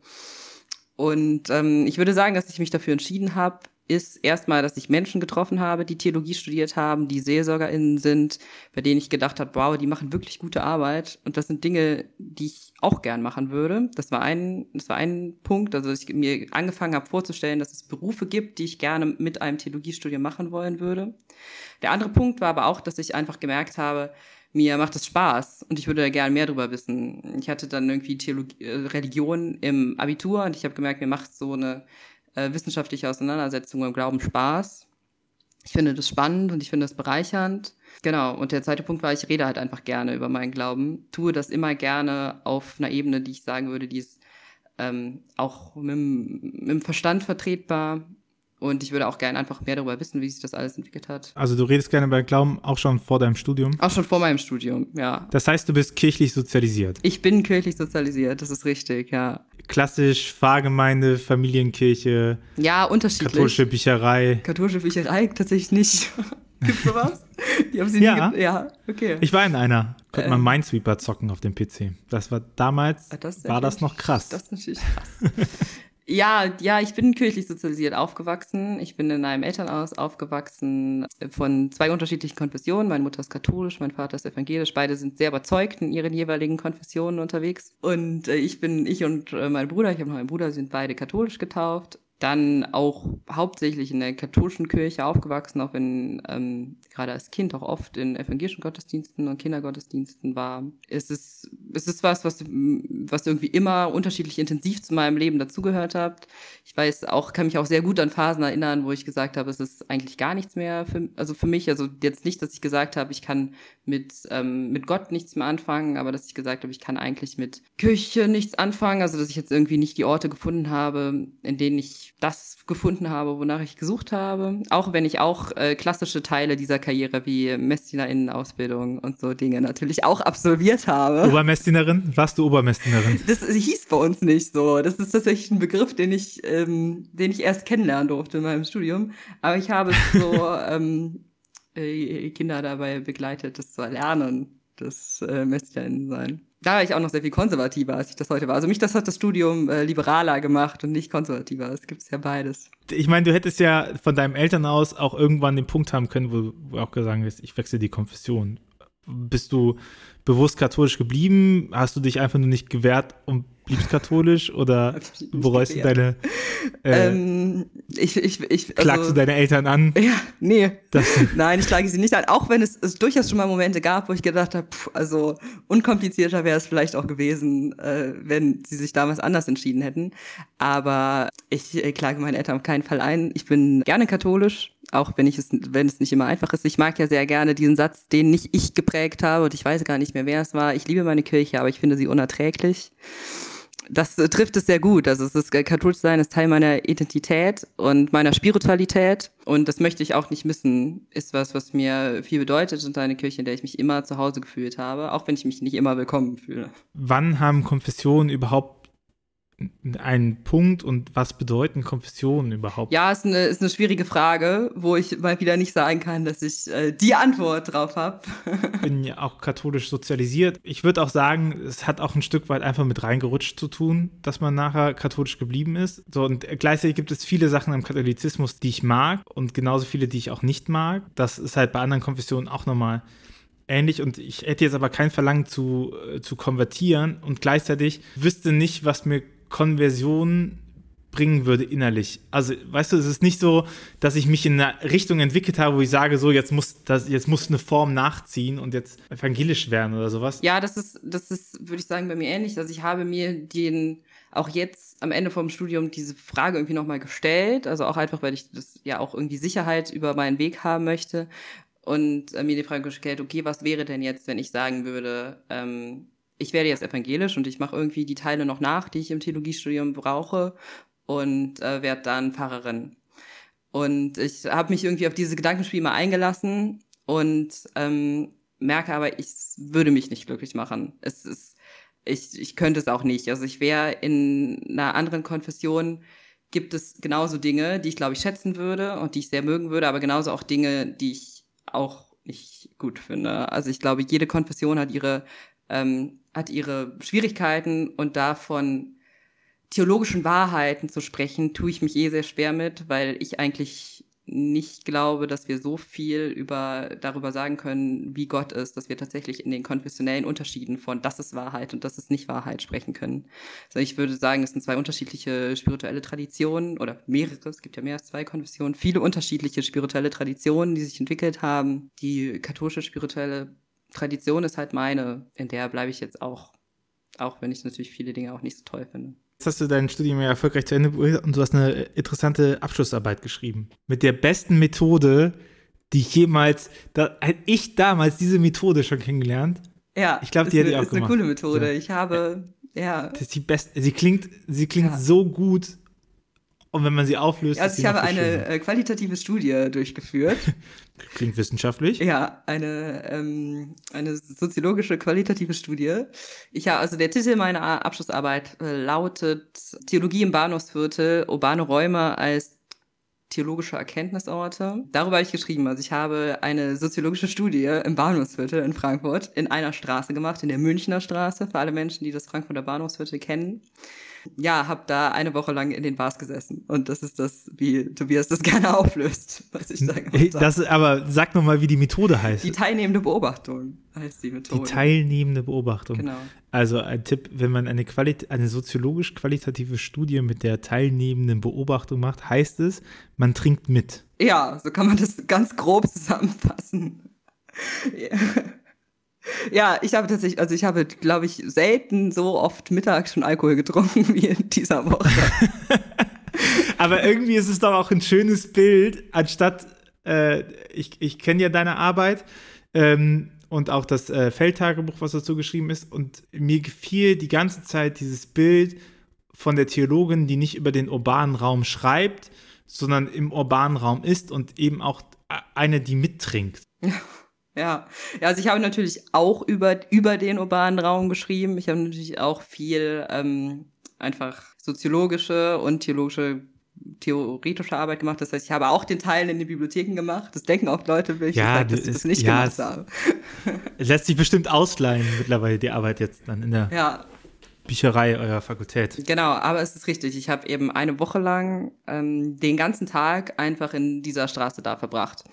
Und ähm, ich würde sagen, dass ich mich dafür entschieden habe, ist erstmal, dass ich Menschen getroffen habe, die Theologie studiert haben, die SeelsorgerInnen sind, bei denen ich gedacht habe, wow, die machen wirklich gute Arbeit. Und das sind Dinge, die ich auch gern machen würde. Das war ein, das war ein Punkt, also ich mir angefangen habe vorzustellen, dass es Berufe gibt, die ich gerne mit einem Theologiestudium machen wollen würde. Der andere Punkt war aber auch, dass ich einfach gemerkt habe, mir macht es Spaß und ich würde da gerne mehr drüber wissen. Ich hatte dann irgendwie Theologie, äh, Religion im Abitur und ich habe gemerkt, mir macht so eine äh, wissenschaftliche Auseinandersetzung im Glauben Spaß. Ich finde das spannend und ich finde das bereichernd. Genau, und der zweite Punkt war, ich rede halt einfach gerne über meinen Glauben, tue das immer gerne auf einer Ebene, die ich sagen würde, die ist ähm, auch mit, mit dem Verstand vertretbar, und ich würde auch gerne einfach mehr darüber wissen, wie sich das alles entwickelt hat. Also du redest gerne bei Glauben auch schon vor deinem Studium? Auch schon vor meinem Studium, ja. Das heißt, du bist kirchlich sozialisiert? Ich bin kirchlich sozialisiert, das ist richtig, ja. Klassisch Pfarrgemeinde, Familienkirche. Ja, unterschiedlich. Katholische Bücherei. Katholische Bücherei tatsächlich nicht. Gibt's sowas? Die haben sie Ja. nie. Ja, okay. Ich war in einer. Konnte man Ähm. Minesweeper zocken auf dem PC. Das war damals, das war das noch krass. Das ist natürlich krass. ja, ja, ich bin kirchlich sozialisiert aufgewachsen. Ich bin in einem Elternhaus aufgewachsen von zwei unterschiedlichen Konfessionen. Meine Mutter ist katholisch, mein Vater ist evangelisch. Beide sind sehr überzeugt in ihren jeweiligen Konfessionen unterwegs. Und äh, ich bin, ich und äh, mein Bruder, ich habe noch einen Bruder, sind beide katholisch getauft. Dann auch hauptsächlich in der katholischen Kirche aufgewachsen, auch wenn ähm, gerade als Kind auch oft in evangelischen Gottesdiensten und Kindergottesdiensten war. Es ist, es ist was, was, was irgendwie immer unterschiedlich intensiv zu meinem Leben dazugehört hat. Ich weiß auch, kann mich auch sehr gut an Phasen erinnern, wo ich gesagt habe, es ist eigentlich gar nichts mehr für, also für mich. Also jetzt nicht, dass ich gesagt habe, ich kann mit, ähm, mit Gott nichts mehr anfangen, aber dass ich gesagt habe, ich kann eigentlich mit Kirche nichts anfangen. Also dass ich jetzt irgendwie nicht die Orte gefunden habe, in denen ich das gefunden habe, wonach ich gesucht habe. Auch wenn ich auch äh, klassische Teile dieser Karriere wie Messdiener-Innenausbildung und so Dinge natürlich auch absolviert habe. Obermessdienerin? Warst du Obermessdienerin? Das hieß bei uns nicht so. Das ist tatsächlich ein Begriff, den ich, ähm, den ich erst kennenlernen durfte in meinem Studium. Aber ich habe so ähm, äh, Kinder dabei begleitet, das zu erlernen, das äh, MesserInnen sein. Da war ich auch noch sehr viel konservativer, als ich das heute war. Also mich, das hat das Studium äh, liberaler gemacht und nicht konservativer. Es gibt ja beides. Ich meine, du hättest ja von deinem Elternhaus auch irgendwann den Punkt haben können, wo du auch gesagt hast, ich wechsle die Konfession. Bist du bewusst katholisch geblieben? Hast du dich einfach nur nicht gewehrt und bliebst katholisch? Oder bereust du deine, äh, ähm, ich, ich, ich, klagst also, du deine Eltern an? Ja, nee. Dass, Nein, ich klage sie nicht an, auch wenn es, es durchaus schon mal Momente gab, wo ich gedacht habe, pff, also unkomplizierter wäre es vielleicht auch gewesen, äh, wenn sie sich damals anders entschieden hätten. Aber ich äh, klage meine Eltern auf keinen Fall ein. Ich bin gerne katholisch, auch wenn ich es, wenn es nicht immer einfach ist. Ich mag ja sehr gerne diesen Satz, den nicht ich geprägt habe und ich weiß gar nicht mehr, wer es war. Ich liebe meine Kirche, aber ich finde sie unerträglich das äh, trifft es sehr gut. Also es ist äh, katholisch sein ist Teil meiner Identität und meiner Spiritualität und das möchte ich auch nicht missen. Ist was, was mir viel bedeutet und eine Kirche, in der ich mich immer zu Hause gefühlt habe, auch wenn ich mich nicht immer willkommen fühle. wann haben Konfessionen überhaupt einen Punkt und was bedeuten Konfessionen überhaupt? Ja, ist eine, ist eine schwierige Frage, wo ich mal wieder nicht sagen kann, dass ich äh, die Antwort drauf habe. Ich bin ja auch katholisch sozialisiert. Ich würde auch sagen, es hat auch ein Stück weit einfach mit reingerutscht zu tun, dass man nachher katholisch geblieben ist. So, und gleichzeitig gibt es viele Sachen am Katholizismus, die ich mag und genauso viele, die ich auch nicht mag. Das ist halt bei anderen Konfessionen auch nochmal ähnlich und ich hätte jetzt aber kein Verlangen zu, äh, zu konvertieren und gleichzeitig wüsste nicht, was mir Konversion bringen würde innerlich. Also, weißt du, es ist nicht so, dass ich mich in eine Richtung entwickelt habe, wo ich sage, so, jetzt muss das, jetzt muss eine Form nachziehen und jetzt evangelisch werden oder sowas. Ja, das ist, das ist, würde ich sagen, bei mir ähnlich. Also ich habe mir den auch jetzt am Ende vom Studium diese Frage irgendwie nochmal gestellt. Also auch einfach, weil ich das ja auch irgendwie Sicherheit über meinen Weg haben möchte. Und äh, mir die Frage gestellt, okay, was wäre denn jetzt, wenn ich sagen würde, ähm, ich werde jetzt evangelisch und ich mache irgendwie die Teile noch nach, die ich im Theologiestudium brauche und äh, werde dann Pfarrerin. Und ich habe mich irgendwie auf diese Gedankenspiel mal eingelassen und ähm, merke aber, ich würde mich nicht glücklich machen. Es ist, ich, ich könnte es auch nicht. Also ich wäre in einer anderen Konfession, gibt es genauso Dinge, die ich glaube ich schätzen würde und die ich sehr mögen würde, aber genauso auch Dinge, die ich auch nicht gut finde. Also ich glaube, jede Konfession hat ihre ähm, hat ihre Schwierigkeiten und davon theologischen Wahrheiten zu sprechen, tue ich mich eh sehr schwer mit, weil ich eigentlich nicht glaube, dass wir so viel über, darüber sagen können, wie Gott ist, dass wir tatsächlich in den konfessionellen Unterschieden von das ist Wahrheit und das ist nicht Wahrheit sprechen können. Also ich würde sagen, es sind zwei unterschiedliche spirituelle Traditionen oder mehrere, es gibt ja mehr als zwei Konfessionen, viele unterschiedliche spirituelle Traditionen, die sich entwickelt haben. Die katholische spirituelle Tradition ist halt meine, in der bleibe ich jetzt auch, auch wenn ich natürlich viele Dinge auch nicht so toll finde. Jetzt hast du dein Studium ja erfolgreich zu Ende und du hast eine interessante Abschlussarbeit geschrieben. Mit der besten Methode, die ich jemals, da hätte ich damals diese Methode schon kennengelernt. Ja, Ich glaub, ist die hätte eine- ich auch ist eine gemacht. coole Methode. Ja. Ich habe, ja. Das ist die beste, sie klingt, sie klingt Ja. so gut. Und wenn man sie auflöst, Also ich habe eine schöner. äh, qualitative Studie durchgeführt. Klingt wissenschaftlich. Ja, eine, ähm, eine soziologische qualitative Studie. Ich habe, also der Titel meiner Abschlussarbeit äh, lautet Theologie im Bahnhofsviertel, urbane Räume als theologische Erkenntnisorte. Darüber habe ich geschrieben. Also ich habe eine soziologische Studie im Bahnhofsviertel in Frankfurt in einer Straße gemacht, in der Münchner Straße, für alle Menschen, die das Frankfurter Bahnhofsviertel kennen ja, habe da eine Woche lang in den Bars gesessen. Und das ist das, wie Tobias das gerne auflöst, was ich da gemacht habe. Das, aber sag nochmal, wie die Methode heißt. Die teilnehmende Beobachtung heißt die Methode. Die teilnehmende Beobachtung. Genau. Also ein Tipp, wenn man eine, eine soziologisch qualitative Studie mit der teilnehmenden Beobachtung macht, heißt es, man trinkt mit. Ja, so kann man das ganz grob zusammenfassen. ja. Ja, ich habe tatsächlich, also ich habe, glaube ich, selten so oft mittags schon Alkohol getrunken wie in dieser Woche. Aber irgendwie ist es doch auch ein schönes Bild, anstatt, äh, ich, ich kenne ja deine Arbeit ähm, und auch das äh, Feldtagebuch, was dazu geschrieben ist. Und mir gefiel die ganze Zeit dieses Bild von der Theologin, die nicht über den urbanen Raum schreibt, sondern im urbanen Raum ist und eben auch eine, die mittrinkt. Ja. ja, also ich habe natürlich auch über, über den urbanen Raum geschrieben. Ich habe natürlich auch viel ähm, einfach soziologische und theologische theoretische Arbeit gemacht. Das heißt, ich habe auch den Teil in den Bibliotheken gemacht. Das denken auch Leute, wenn ich ja, sage, dass ich das nicht ja, gemacht habe. Es lässt sich bestimmt ausleihen mittlerweile die Arbeit jetzt dann in der ja. Bücherei eurer Fakultät. Genau, aber es ist richtig. Ich habe eben eine Woche lang ähm, den ganzen Tag einfach in dieser Straße da verbracht.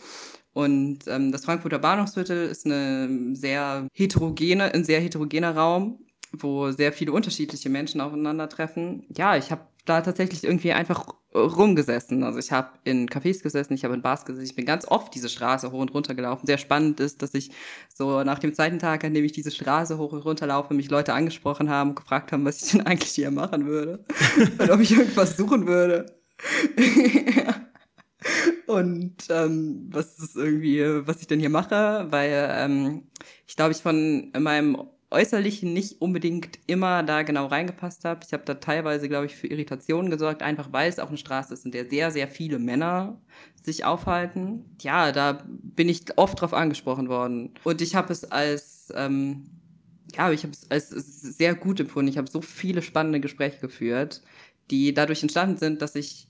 Und ähm, das Frankfurter Bahnhofsviertel ist eine sehr heterogene, ein sehr heterogener Raum, wo sehr viele unterschiedliche Menschen aufeinandertreffen. Ja, ich habe da tatsächlich irgendwie einfach rumgesessen. Also ich habe in Cafés gesessen, ich habe in Bars gesessen, ich bin ganz oft diese Straße hoch und runter gelaufen. Sehr spannend ist, dass ich so nach dem zweiten Tag, an dem ich diese Straße hoch und runter laufe, mich Leute angesprochen haben und gefragt haben, was ich denn eigentlich hier machen würde und ob ich irgendwas suchen würde. ja. Und ähm, was ist irgendwie, was ich denn hier mache, weil ähm, ich glaube, ich von meinem Äußerlichen nicht unbedingt immer da genau reingepasst habe. Ich habe da teilweise, glaube ich, für Irritationen gesorgt, einfach weil es auch eine Straße ist, in der sehr, sehr viele Männer sich aufhalten. Ja, da bin ich oft drauf angesprochen worden. Und ich habe es als, ähm, ja, ich habe es als sehr gut empfunden. Ich habe so viele spannende Gespräche geführt, die dadurch entstanden sind, dass ich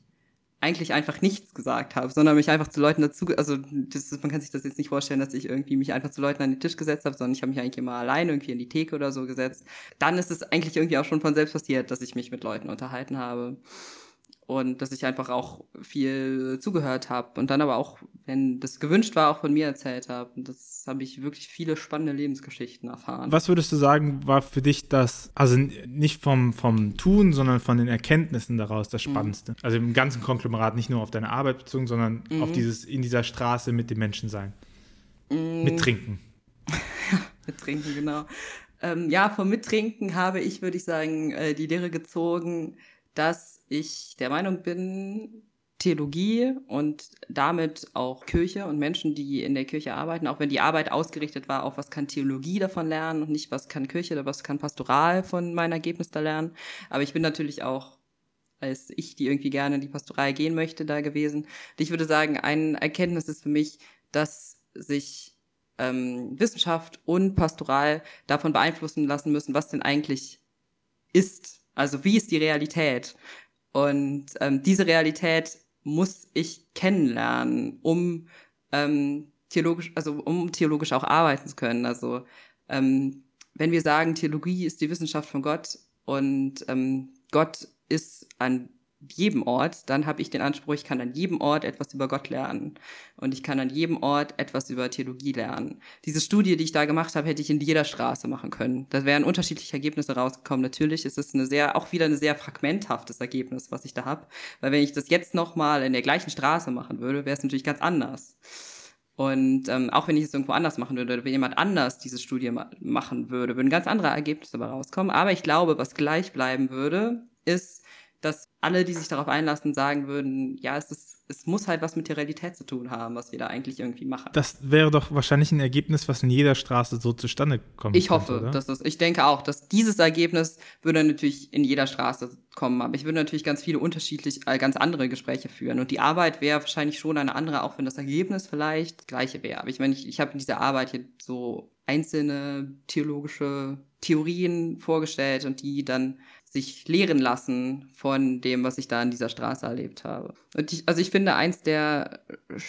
eigentlich einfach nichts gesagt habe, sondern mich einfach zu Leuten dazu, also das, man kann sich das jetzt nicht vorstellen, dass ich irgendwie mich einfach zu Leuten an den Tisch gesetzt habe, sondern ich habe mich eigentlich immer allein irgendwie in die Theke oder so gesetzt. Dann ist es eigentlich irgendwie auch schon von selbst passiert, dass ich mich mit Leuten unterhalten habe und dass ich einfach auch viel zugehört habe und dann aber auch, wenn das gewünscht war, auch von mir erzählt habe. Und das habe ich wirklich viele spannende Lebensgeschichten erfahren. Was würdest du sagen, war für dich das, also nicht vom, vom Tun, sondern von den Erkenntnissen daraus das mhm. Spannendste? Mhm. Also im ganzen Konglomerat, nicht nur auf deine Arbeit bezogen, sondern mhm. auf dieses, in dieser Straße mit den Menschen sein. Mhm. Mit Trinken. mit Trinken, genau. Ähm, ja, vom Mittrinken habe ich, würde ich sagen, äh, die Lehre gezogen, dass ich der Meinung bin, Theologie und damit auch Kirche und Menschen, die in der Kirche arbeiten, auch wenn die Arbeit ausgerichtet war auf was kann Theologie davon lernen und nicht was kann Kirche oder was kann Pastoral von meinen Ergebnissen da lernen. Aber ich bin natürlich auch als ich, die irgendwie gerne in die Pastoral gehen möchte, da gewesen. Und ich würde sagen, ein Erkenntnis ist für mich, dass sich ähm, Wissenschaft und Pastoral davon beeinflussen lassen müssen, was denn eigentlich ist also wie ist die Realität? Und ähm, diese Realität muss ich kennenlernen, um ähm, theologisch, also um theologisch auch arbeiten zu können. Also ähm, wenn wir sagen, Theologie ist die Wissenschaft von Gott und ähm, Gott ist an jedem Ort, dann habe ich den Anspruch, ich kann an jedem Ort etwas über Gott lernen und ich kann an jedem Ort etwas über Theologie lernen. Diese Studie, die ich da gemacht habe, hätte ich in jeder Straße machen können. Da wären unterschiedliche Ergebnisse rausgekommen. Natürlich ist es eine sehr, auch wieder ein sehr fragmenthaftes Ergebnis, was ich da habe, weil wenn ich das jetzt nochmal in der gleichen Straße machen würde, wäre es natürlich ganz anders. Und ähm, auch wenn ich es irgendwo anders machen würde, oder wenn jemand anders diese Studie ma machen würde, würden ganz andere Ergebnisse dabei rauskommen. Aber ich glaube, was gleich bleiben würde, ist, dass alle, die sich darauf einlassen, sagen würden, ja, es ist, es muss halt was mit der Realität zu tun haben, was wir da eigentlich irgendwie machen. Das wäre doch wahrscheinlich ein Ergebnis, was in jeder Straße so zustande kommt. Ich hoffe, oder? dass das, ich denke auch, dass dieses Ergebnis würde natürlich in jeder Straße kommen, aber ich würde natürlich ganz viele unterschiedlich, äh, ganz andere Gespräche führen und die Arbeit wäre wahrscheinlich schon eine andere, auch wenn das Ergebnis vielleicht das gleiche wäre. Aber ich meine, ich, ich habe in dieser Arbeit hier so einzelne theologische Theorien vorgestellt und die dann sich lehren lassen von dem, was ich da an dieser Straße erlebt habe. Und ich, also ich finde, eins der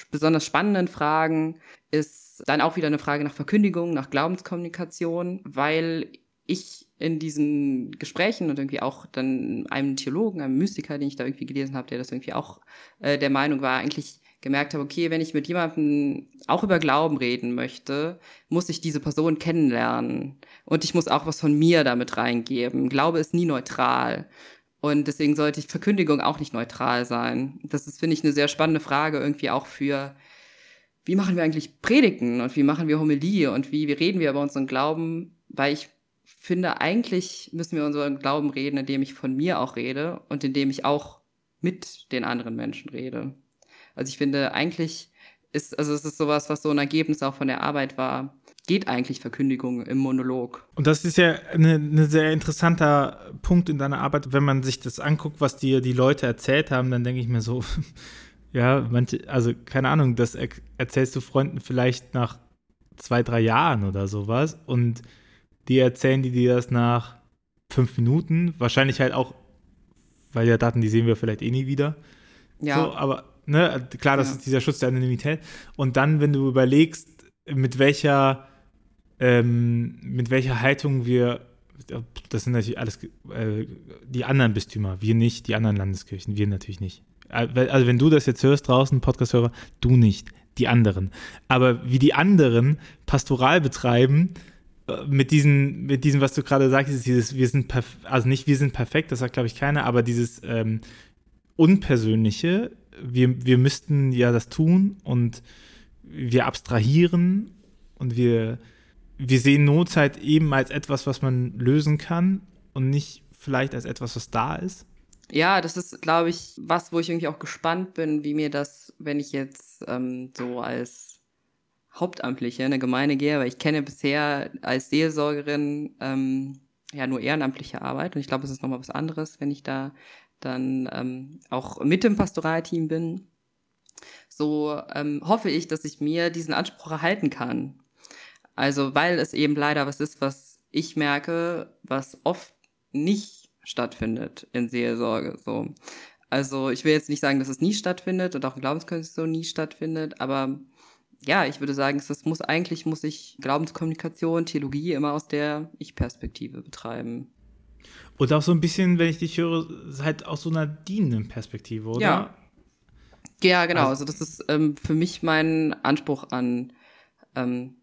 besonders spannenden Fragen ist dann auch wieder eine Frage nach Verkündigung, nach Glaubenskommunikation, weil ich in diesen Gesprächen und irgendwie auch dann einem Theologen, einem Mystiker, den ich da irgendwie gelesen habe, der das irgendwie auch äh, der Meinung war, eigentlich gemerkt habe, okay, wenn ich mit jemandem auch über Glauben reden möchte, muss ich diese Person kennenlernen. Und ich muss auch was von mir damit reingeben. Glaube ist nie neutral. Und deswegen sollte ich Verkündigung auch nicht neutral sein. Das ist, finde ich, eine sehr spannende Frage irgendwie auch für, wie machen wir eigentlich Predigten und wie machen wir Homilie und wie, wie reden wir über unseren Glauben, weil ich finde, eigentlich müssen wir unseren Glauben reden, indem ich von mir auch rede und indem ich auch mit den anderen Menschen rede. Also ich finde, eigentlich ist, also es ist sowas, was so ein Ergebnis auch von der Arbeit war, geht eigentlich Verkündigung im Monolog. Und das ist ja ein sehr interessanter Punkt in deiner Arbeit. Wenn man sich das anguckt, was dir die Leute erzählt haben, dann denke ich mir so, ja, manche, also keine Ahnung, das er erzählst du Freunden vielleicht nach zwei, drei Jahren oder sowas und die erzählen die dir das nach fünf Minuten, wahrscheinlich halt auch, weil ja Daten, die sehen wir vielleicht eh nie wieder. Ja. So, aber ne, klar, das ja. ist dieser Schutz der Anonymität. Und dann, wenn du überlegst, mit welcher, ähm, mit welcher Haltung wir, das sind natürlich alles äh, die anderen Bistümer, wir nicht, die anderen Landeskirchen, wir natürlich nicht. Also wenn du das jetzt hörst draußen, Podcast-Hörer, du nicht, die anderen. Aber wie die anderen Pastoral betreiben, äh, mit diesen, mit diesem, was du gerade sagst, dieses, wir sind also nicht wir sind perfekt, das sagt, glaube ich, keiner, aber dieses ähm, Unpersönliche, wir, wir müssten ja das tun und wir abstrahieren und wir, wir sehen Notzeit eben als etwas, was man lösen kann und nicht vielleicht als etwas, was da ist. Ja, das ist, glaube ich, was, wo ich irgendwie auch gespannt bin, wie mir das, wenn ich jetzt ähm, so als Hauptamtliche in eine Gemeinde gehe, weil ich kenne bisher als Seelsorgerin ähm, ja nur ehrenamtliche Arbeit und ich glaube, es ist nochmal was anderes, wenn ich da dann ähm, auch mit dem Pastoralteam bin, so ähm, hoffe ich, dass ich mir diesen Anspruch erhalten kann. Also weil es eben leider was ist, was ich merke, was oft nicht stattfindet in Seelsorge. So. Also ich will jetzt nicht sagen, dass es nie stattfindet und auch in Glaubenskonstitution nie stattfindet, aber ja, ich würde sagen, es muss eigentlich muss ich Glaubenskommunikation, Theologie immer aus der Ich-Perspektive betreiben. Und auch so ein bisschen, wenn ich dich höre, halt aus so einer dienenden Perspektive, oder? Ja. Ja, genau. Also, also das ist ähm, für mich mein Anspruch an, ähm,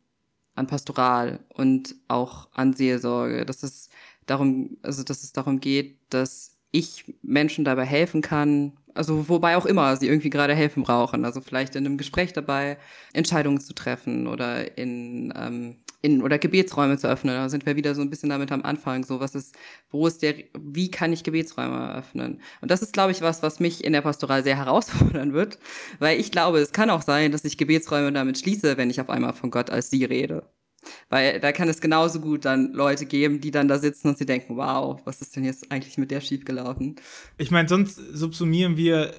an Pastoral und auch an Seelsorge, dass es darum, also dass es darum geht, dass ich Menschen dabei helfen kann, also wobei auch immer sie irgendwie gerade helfen brauchen. Also vielleicht in einem Gespräch dabei Entscheidungen zu treffen oder in, ähm, in oder Gebetsräume zu öffnen. Da sind wir wieder so ein bisschen damit am Anfang. So, was ist, wo ist der, wie kann ich Gebetsräume eröffnen? Und das ist, glaube ich, was, was mich in der Pastoral sehr herausfordern wird, weil ich glaube, es kann auch sein, dass ich Gebetsräume damit schließe, wenn ich auf einmal von Gott als sie rede. Weil da kann es genauso gut dann Leute geben, die dann da sitzen und sie denken, wow, was ist denn jetzt eigentlich mit der schiefgelaufen? Ich meine, sonst subsumieren wir äh,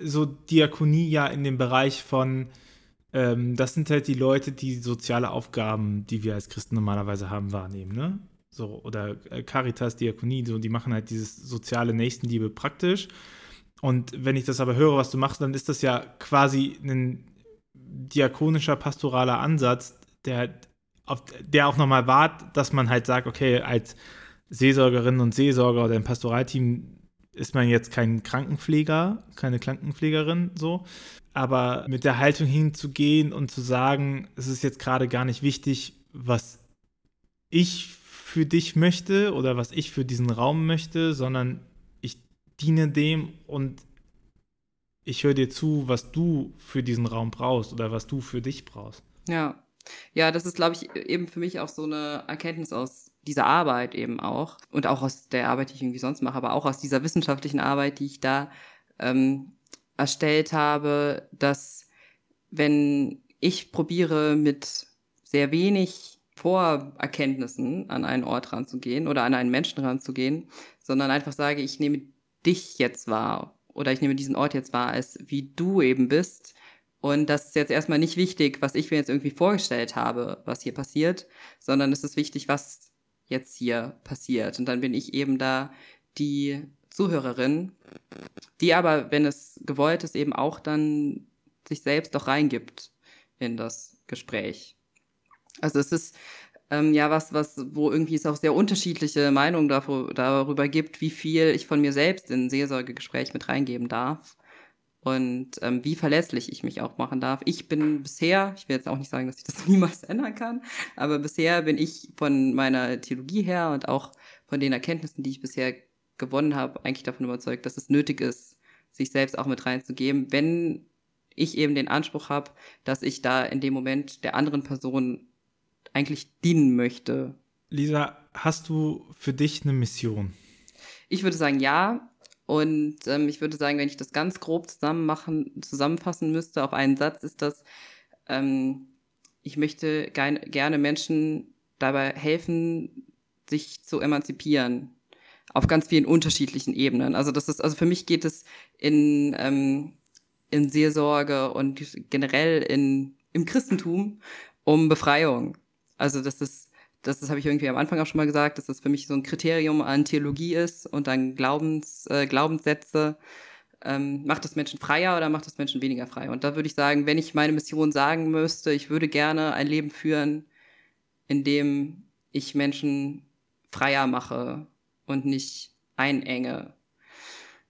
so Diakonie ja in dem Bereich von, ähm, das sind halt die Leute, die soziale Aufgaben, die wir als Christen normalerweise haben, wahrnehmen, ne? So, oder äh, Caritas, Diakonie, so, die machen halt dieses soziale Nächstenliebe praktisch. Und wenn ich das aber höre, was du machst, dann ist das ja quasi ein diakonischer, pastoraler Ansatz, der, auf, der auch nochmal wahrt, dass man halt sagt, okay, als Seelsorgerin und Seelsorger oder im Pastoralteam ist man jetzt kein Krankenpfleger, keine Krankenpflegerin so, aber mit der Haltung hinzugehen und zu sagen, es ist jetzt gerade gar nicht wichtig, was ich für dich möchte oder was ich für diesen Raum möchte, sondern ich diene dem und ich höre dir zu, was du für diesen Raum brauchst oder was du für dich brauchst. Ja, ja, das ist, glaube ich, eben für mich auch so eine Erkenntnis aus dieser Arbeit eben auch und auch aus der Arbeit, die ich irgendwie sonst mache, aber auch aus dieser wissenschaftlichen Arbeit, die ich da ähm, erstellt habe, dass wenn ich probiere mit sehr wenig Vorerkenntnissen an einen Ort ranzugehen oder an einen Menschen ranzugehen, sondern einfach sage, ich nehme dich jetzt wahr oder ich nehme diesen Ort jetzt wahr, als wie du eben bist, und das ist jetzt erstmal nicht wichtig, was ich mir jetzt irgendwie vorgestellt habe, was hier passiert, sondern es ist wichtig, was jetzt hier passiert. Und dann bin ich eben da die Zuhörerin, die aber, wenn es gewollt ist, eben auch dann sich selbst auch reingibt in das Gespräch. Also es ist ähm, ja was, was, wo irgendwie es auch sehr unterschiedliche Meinungen darüber, darüber gibt, wie viel ich von mir selbst in ein Seelsorgegespräch mit reingeben darf und ähm, wie verlässlich ich mich auch machen darf. Ich bin bisher, ich will jetzt auch nicht sagen, dass ich das niemals ändern kann, aber bisher bin ich von meiner Theologie her und auch von den Erkenntnissen, die ich bisher gewonnen habe, eigentlich davon überzeugt, dass es nötig ist, sich selbst auch mit reinzugeben, wenn ich eben den Anspruch habe, dass ich da in dem Moment der anderen Person eigentlich dienen möchte. Lisa, hast du für dich eine Mission? Ich würde sagen, ja. Und ähm, ich würde sagen, wenn ich das ganz grob zusammen machen, zusammenfassen müsste auf einen Satz, ist das, ähm, ich möchte ge gerne Menschen dabei helfen, sich zu emanzipieren. Auf ganz vielen unterschiedlichen Ebenen. Also das ist, also für mich geht es in, ähm, in Seelsorge und generell in, im Christentum um Befreiung. Also das ist, das, das habe ich irgendwie am Anfang auch schon mal gesagt, dass das für mich so ein Kriterium an Theologie ist und an Glaubens, äh, Glaubenssätze. Ähm, macht das Menschen freier oder macht das Menschen weniger frei? Und da würde ich sagen, wenn ich meine Mission sagen müsste, ich würde gerne ein Leben führen, in dem ich Menschen freier mache und nicht einenge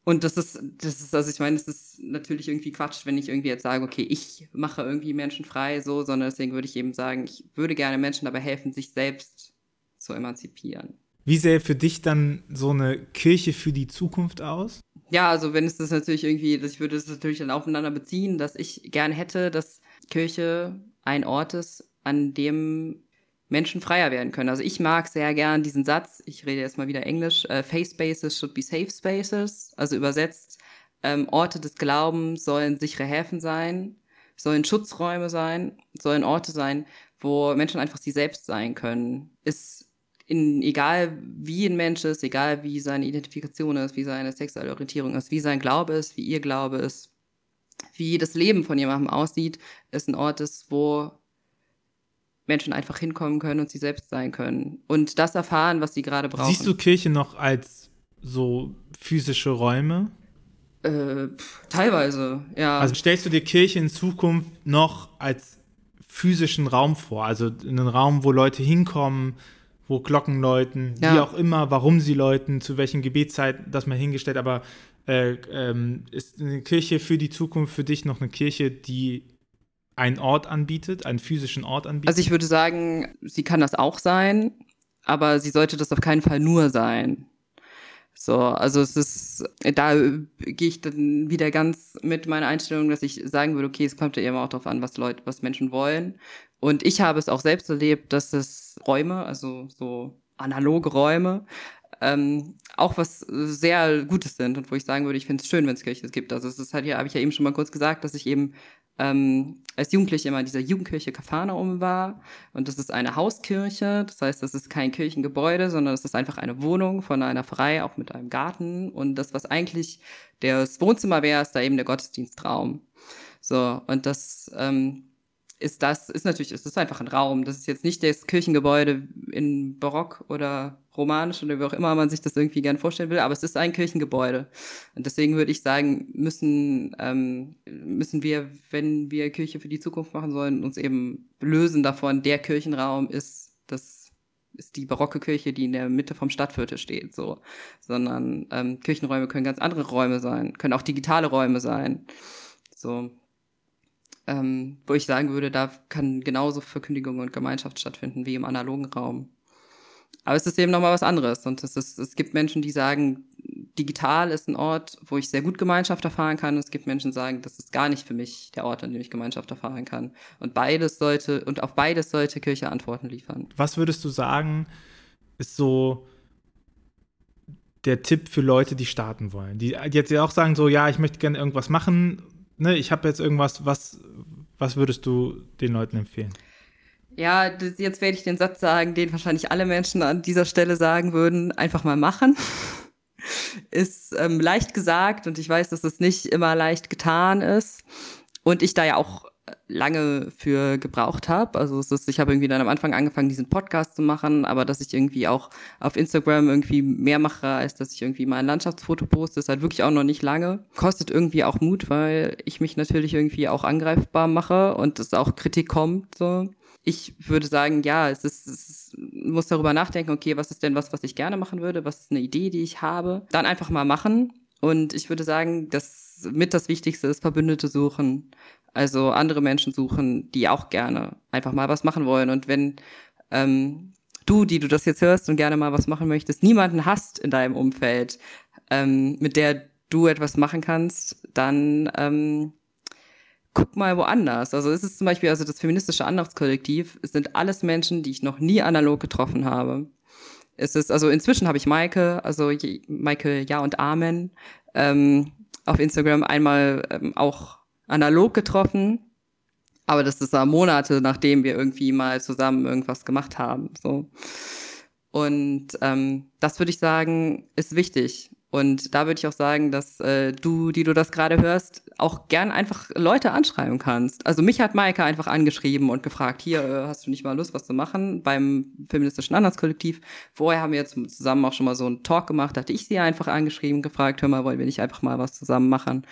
und das ist, das ist, also ich meine, es ist natürlich irgendwie Quatsch, wenn ich irgendwie jetzt sage, okay, ich mache irgendwie Menschen frei, so, sondern deswegen würde ich eben sagen, ich würde gerne Menschen dabei helfen, sich selbst zu emanzipieren. Wie sähe für dich dann so eine Kirche für die Zukunft aus? Ja, also wenn es das natürlich irgendwie, ich würde es natürlich dann aufeinander beziehen, dass ich gerne hätte, dass Kirche ein Ort ist, an dem Menschen freier werden können. Also ich mag sehr gern diesen Satz, ich rede jetzt mal wieder Englisch, äh, Faith Spaces should be safe spaces, also übersetzt, ähm, Orte des Glaubens sollen sichere Häfen sein, sollen Schutzräume sein, sollen Orte sein, wo Menschen einfach sie selbst sein können. Ist in, egal wie ein Mensch ist, egal wie seine Identifikation ist, wie seine sexuelle Orientierung ist, wie sein Glaube ist, wie ihr Glaube ist, wie das Leben von jemandem aussieht, ist ein Ort ist, wo Menschen einfach hinkommen können und sie selbst sein können und das erfahren, was sie gerade brauchen. Siehst du Kirche noch als so physische Räume? Äh, teilweise, ja. Also stellst du dir Kirche in Zukunft noch als physischen Raum vor? Also einen Raum, wo Leute hinkommen, wo Glocken läuten, ja. wie auch immer, warum sie läuten, zu welchen Gebetszeiten, das mal hingestellt. Aber äh, ähm, ist eine Kirche für die Zukunft für dich noch eine Kirche, die einen Ort anbietet, einen physischen Ort anbietet? Also ich würde sagen, sie kann das auch sein, aber sie sollte das auf keinen Fall nur sein. So, also es ist, da gehe ich dann wieder ganz mit meiner Einstellung, dass ich sagen würde, okay, es kommt ja immer auch darauf an, was Leute, was Menschen wollen. Und ich habe es auch selbst erlebt, dass es Räume, also so analoge Räume, ähm, auch was sehr Gutes sind und wo ich sagen würde, ich finde es schön, wenn es Kirche gibt. Also es ist halt hier, habe ich ja eben schon mal kurz gesagt, dass ich eben ähm, als Jugendliche immer dieser Jugendkirche Kafanaum war. Und das ist eine Hauskirche. Das heißt, das ist kein Kirchengebäude, sondern es ist einfach eine Wohnung von einer Pfarrei, auch mit einem Garten. Und das, was eigentlich das Wohnzimmer wäre, ist da eben der Gottesdienstraum. So, und das ähm, ist das, ist natürlich, es ist einfach ein Raum. Das ist jetzt nicht das Kirchengebäude in Barock oder romanisch oder wie auch immer man sich das irgendwie gern vorstellen will, aber es ist ein Kirchengebäude. Und deswegen würde ich sagen, müssen, ähm, müssen wir, wenn wir Kirche für die Zukunft machen sollen, uns eben lösen davon, der Kirchenraum ist das ist die barocke Kirche, die in der Mitte vom Stadtviertel steht, so. Sondern ähm, Kirchenräume können ganz andere Räume sein, können auch digitale Räume sein. So. Ähm, wo ich sagen würde, da kann genauso Verkündigung und Gemeinschaft stattfinden wie im analogen Raum. Aber es ist eben nochmal was anderes. Und es, ist, es gibt Menschen, die sagen, digital ist ein Ort, wo ich sehr gut Gemeinschaft erfahren kann. Und es gibt Menschen, die sagen, das ist gar nicht für mich der Ort, an dem ich Gemeinschaft erfahren kann. Und beides sollte, und auf beides sollte Kirche Antworten liefern. Was würdest du sagen, ist so der Tipp für Leute, die starten wollen? Die jetzt ja auch sagen, so, ja, ich möchte gerne irgendwas machen. Ne, ich habe jetzt irgendwas, was, was würdest du den Leuten empfehlen? Ja, das, jetzt werde ich den Satz sagen, den wahrscheinlich alle Menschen an dieser Stelle sagen würden, einfach mal machen. ist ähm, leicht gesagt und ich weiß, dass es nicht immer leicht getan ist. Und ich da ja auch lange für gebraucht habe. Also es ist, ich habe irgendwie dann am Anfang angefangen, diesen Podcast zu machen, aber dass ich irgendwie auch auf Instagram irgendwie mehr mache, als dass ich irgendwie mal ein Landschaftsfoto poste, ist halt wirklich auch noch nicht lange. Kostet irgendwie auch Mut, weil ich mich natürlich irgendwie auch angreifbar mache und es auch Kritik kommt. So. Ich würde sagen, ja, es ist, es ist, muss darüber nachdenken, okay, was ist denn was, was ich gerne machen würde? Was ist eine Idee, die ich habe? Dann einfach mal machen. Und ich würde sagen, dass mit das Wichtigste ist, Verbündete suchen. Also andere Menschen suchen, die auch gerne einfach mal was machen wollen. Und wenn ähm, du, die du das jetzt hörst und gerne mal was machen möchtest, niemanden hast in deinem Umfeld, ähm, mit der du etwas machen kannst, dann ähm, guck mal woanders. Also es ist zum Beispiel, also das feministische Andachtskollektiv, es sind alles Menschen, die ich noch nie analog getroffen habe. Es ist, also inzwischen habe ich Maike, also Maike Ja und Amen, ähm, auf Instagram einmal ähm, auch analog getroffen. Aber das ist ja Monate, nachdem wir irgendwie mal zusammen irgendwas gemacht haben. So. Und ähm, das würde ich sagen, ist wichtig. Und da würde ich auch sagen, dass äh, du, die du das gerade hörst, auch gern einfach Leute anschreiben kannst. Also mich hat Maike einfach angeschrieben und gefragt, hier, äh, hast du nicht mal Lust, was zu machen beim feministischen Anwaltskollektiv? Vorher haben wir jetzt zusammen auch schon mal so einen Talk gemacht, da hatte ich sie einfach angeschrieben, gefragt, hör mal, wollen wir nicht einfach mal was zusammen machen?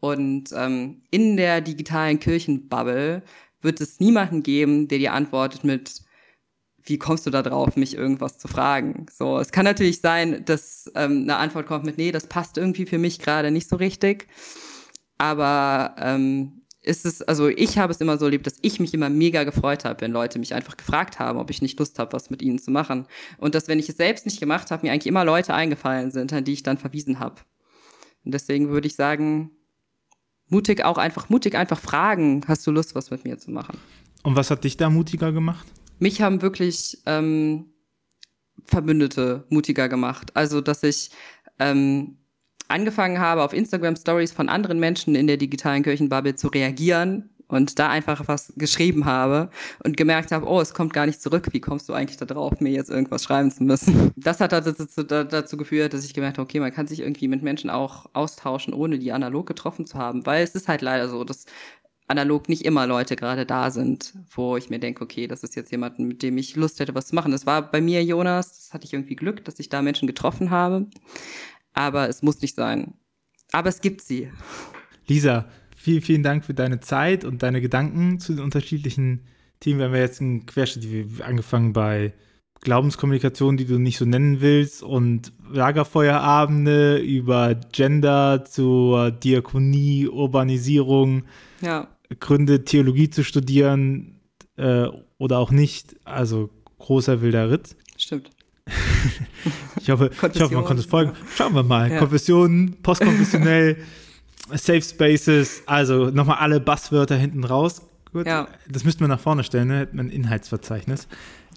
Und ähm, in der digitalen Kirchenbubble wird es niemanden geben, der dir antwortet mit, wie kommst du da drauf, mich irgendwas zu fragen? So, es kann natürlich sein, dass ähm, eine Antwort kommt mit, nee, das passt irgendwie für mich gerade nicht so richtig. Aber ähm, ist es, also ich habe es immer so erlebt, dass ich mich immer mega gefreut habe, wenn Leute mich einfach gefragt haben, ob ich nicht Lust habe, was mit ihnen zu machen. Und dass, wenn ich es selbst nicht gemacht habe, mir eigentlich immer Leute eingefallen sind, an die ich dann verwiesen habe. Und deswegen würde ich sagen, mutig auch einfach, mutig einfach fragen, hast du Lust, was mit mir zu machen? Und was hat dich da mutiger gemacht? Mich haben wirklich ähm, Verbündete mutiger gemacht. Also, dass ich ähm, angefangen habe, auf Instagram Stories von anderen Menschen in der digitalen Kirchenbubble zu reagieren und da einfach was geschrieben habe und gemerkt habe, oh, es kommt gar nicht zurück. Wie kommst du eigentlich da drauf, mir jetzt irgendwas schreiben zu müssen? Das hat dazu, dazu geführt, dass ich gemerkt habe, okay, man kann sich irgendwie mit Menschen auch austauschen, ohne die analog getroffen zu haben, weil es ist halt leider so, dass analog nicht immer Leute gerade da sind, wo ich mir denke, okay, das ist jetzt jemand, mit dem ich Lust hätte, was zu machen. Das war bei mir Jonas, das hatte ich irgendwie Glück, dass ich da Menschen getroffen habe. Aber es muss nicht sein. Aber es gibt sie. Lisa, Vielen, vielen Dank für deine Zeit und deine Gedanken zu den unterschiedlichen Themen. Wir haben ja jetzt einen Querschnitt, angefangen bei Glaubenskommunikation, die du nicht so nennen willst, und Lagerfeuerabende über Gender zur Diakonie, Urbanisierung, ja. Gründe, Theologie zu studieren äh, oder auch nicht. Also großer wilder Ritt. Stimmt. ich, hoffe, ich hoffe, man konnte es folgen. Schauen wir mal. Ja. Konfessionen, postkonfessionell. Safe Spaces, also nochmal alle Basswörter hinten raus. Gut. Ja. Das müssten wir nach vorne stellen, ne? Hätten wir ein Inhaltsverzeichnis.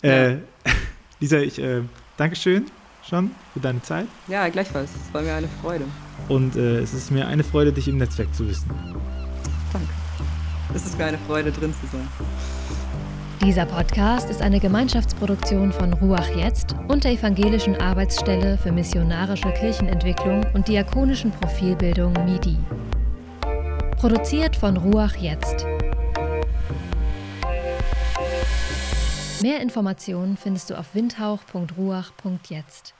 Ja. Äh, Lisa, ich äh, Dankeschön schon für deine Zeit. Ja, gleichfalls. Es war mir eine Freude. Und äh, es ist mir eine Freude, dich im Netzwerk zu wissen. Es ist mir eine Freude, drin zu sein. Dieser Podcast ist eine Gemeinschaftsproduktion von Ruach Jetzt und der Evangelischen Arbeitsstelle für missionarische Kirchenentwicklung und diakonischen Profilbildung MIDI. Produziert von Ruach Jetzt. Mehr Informationen findest du auf windhauch.ruach.jetzt.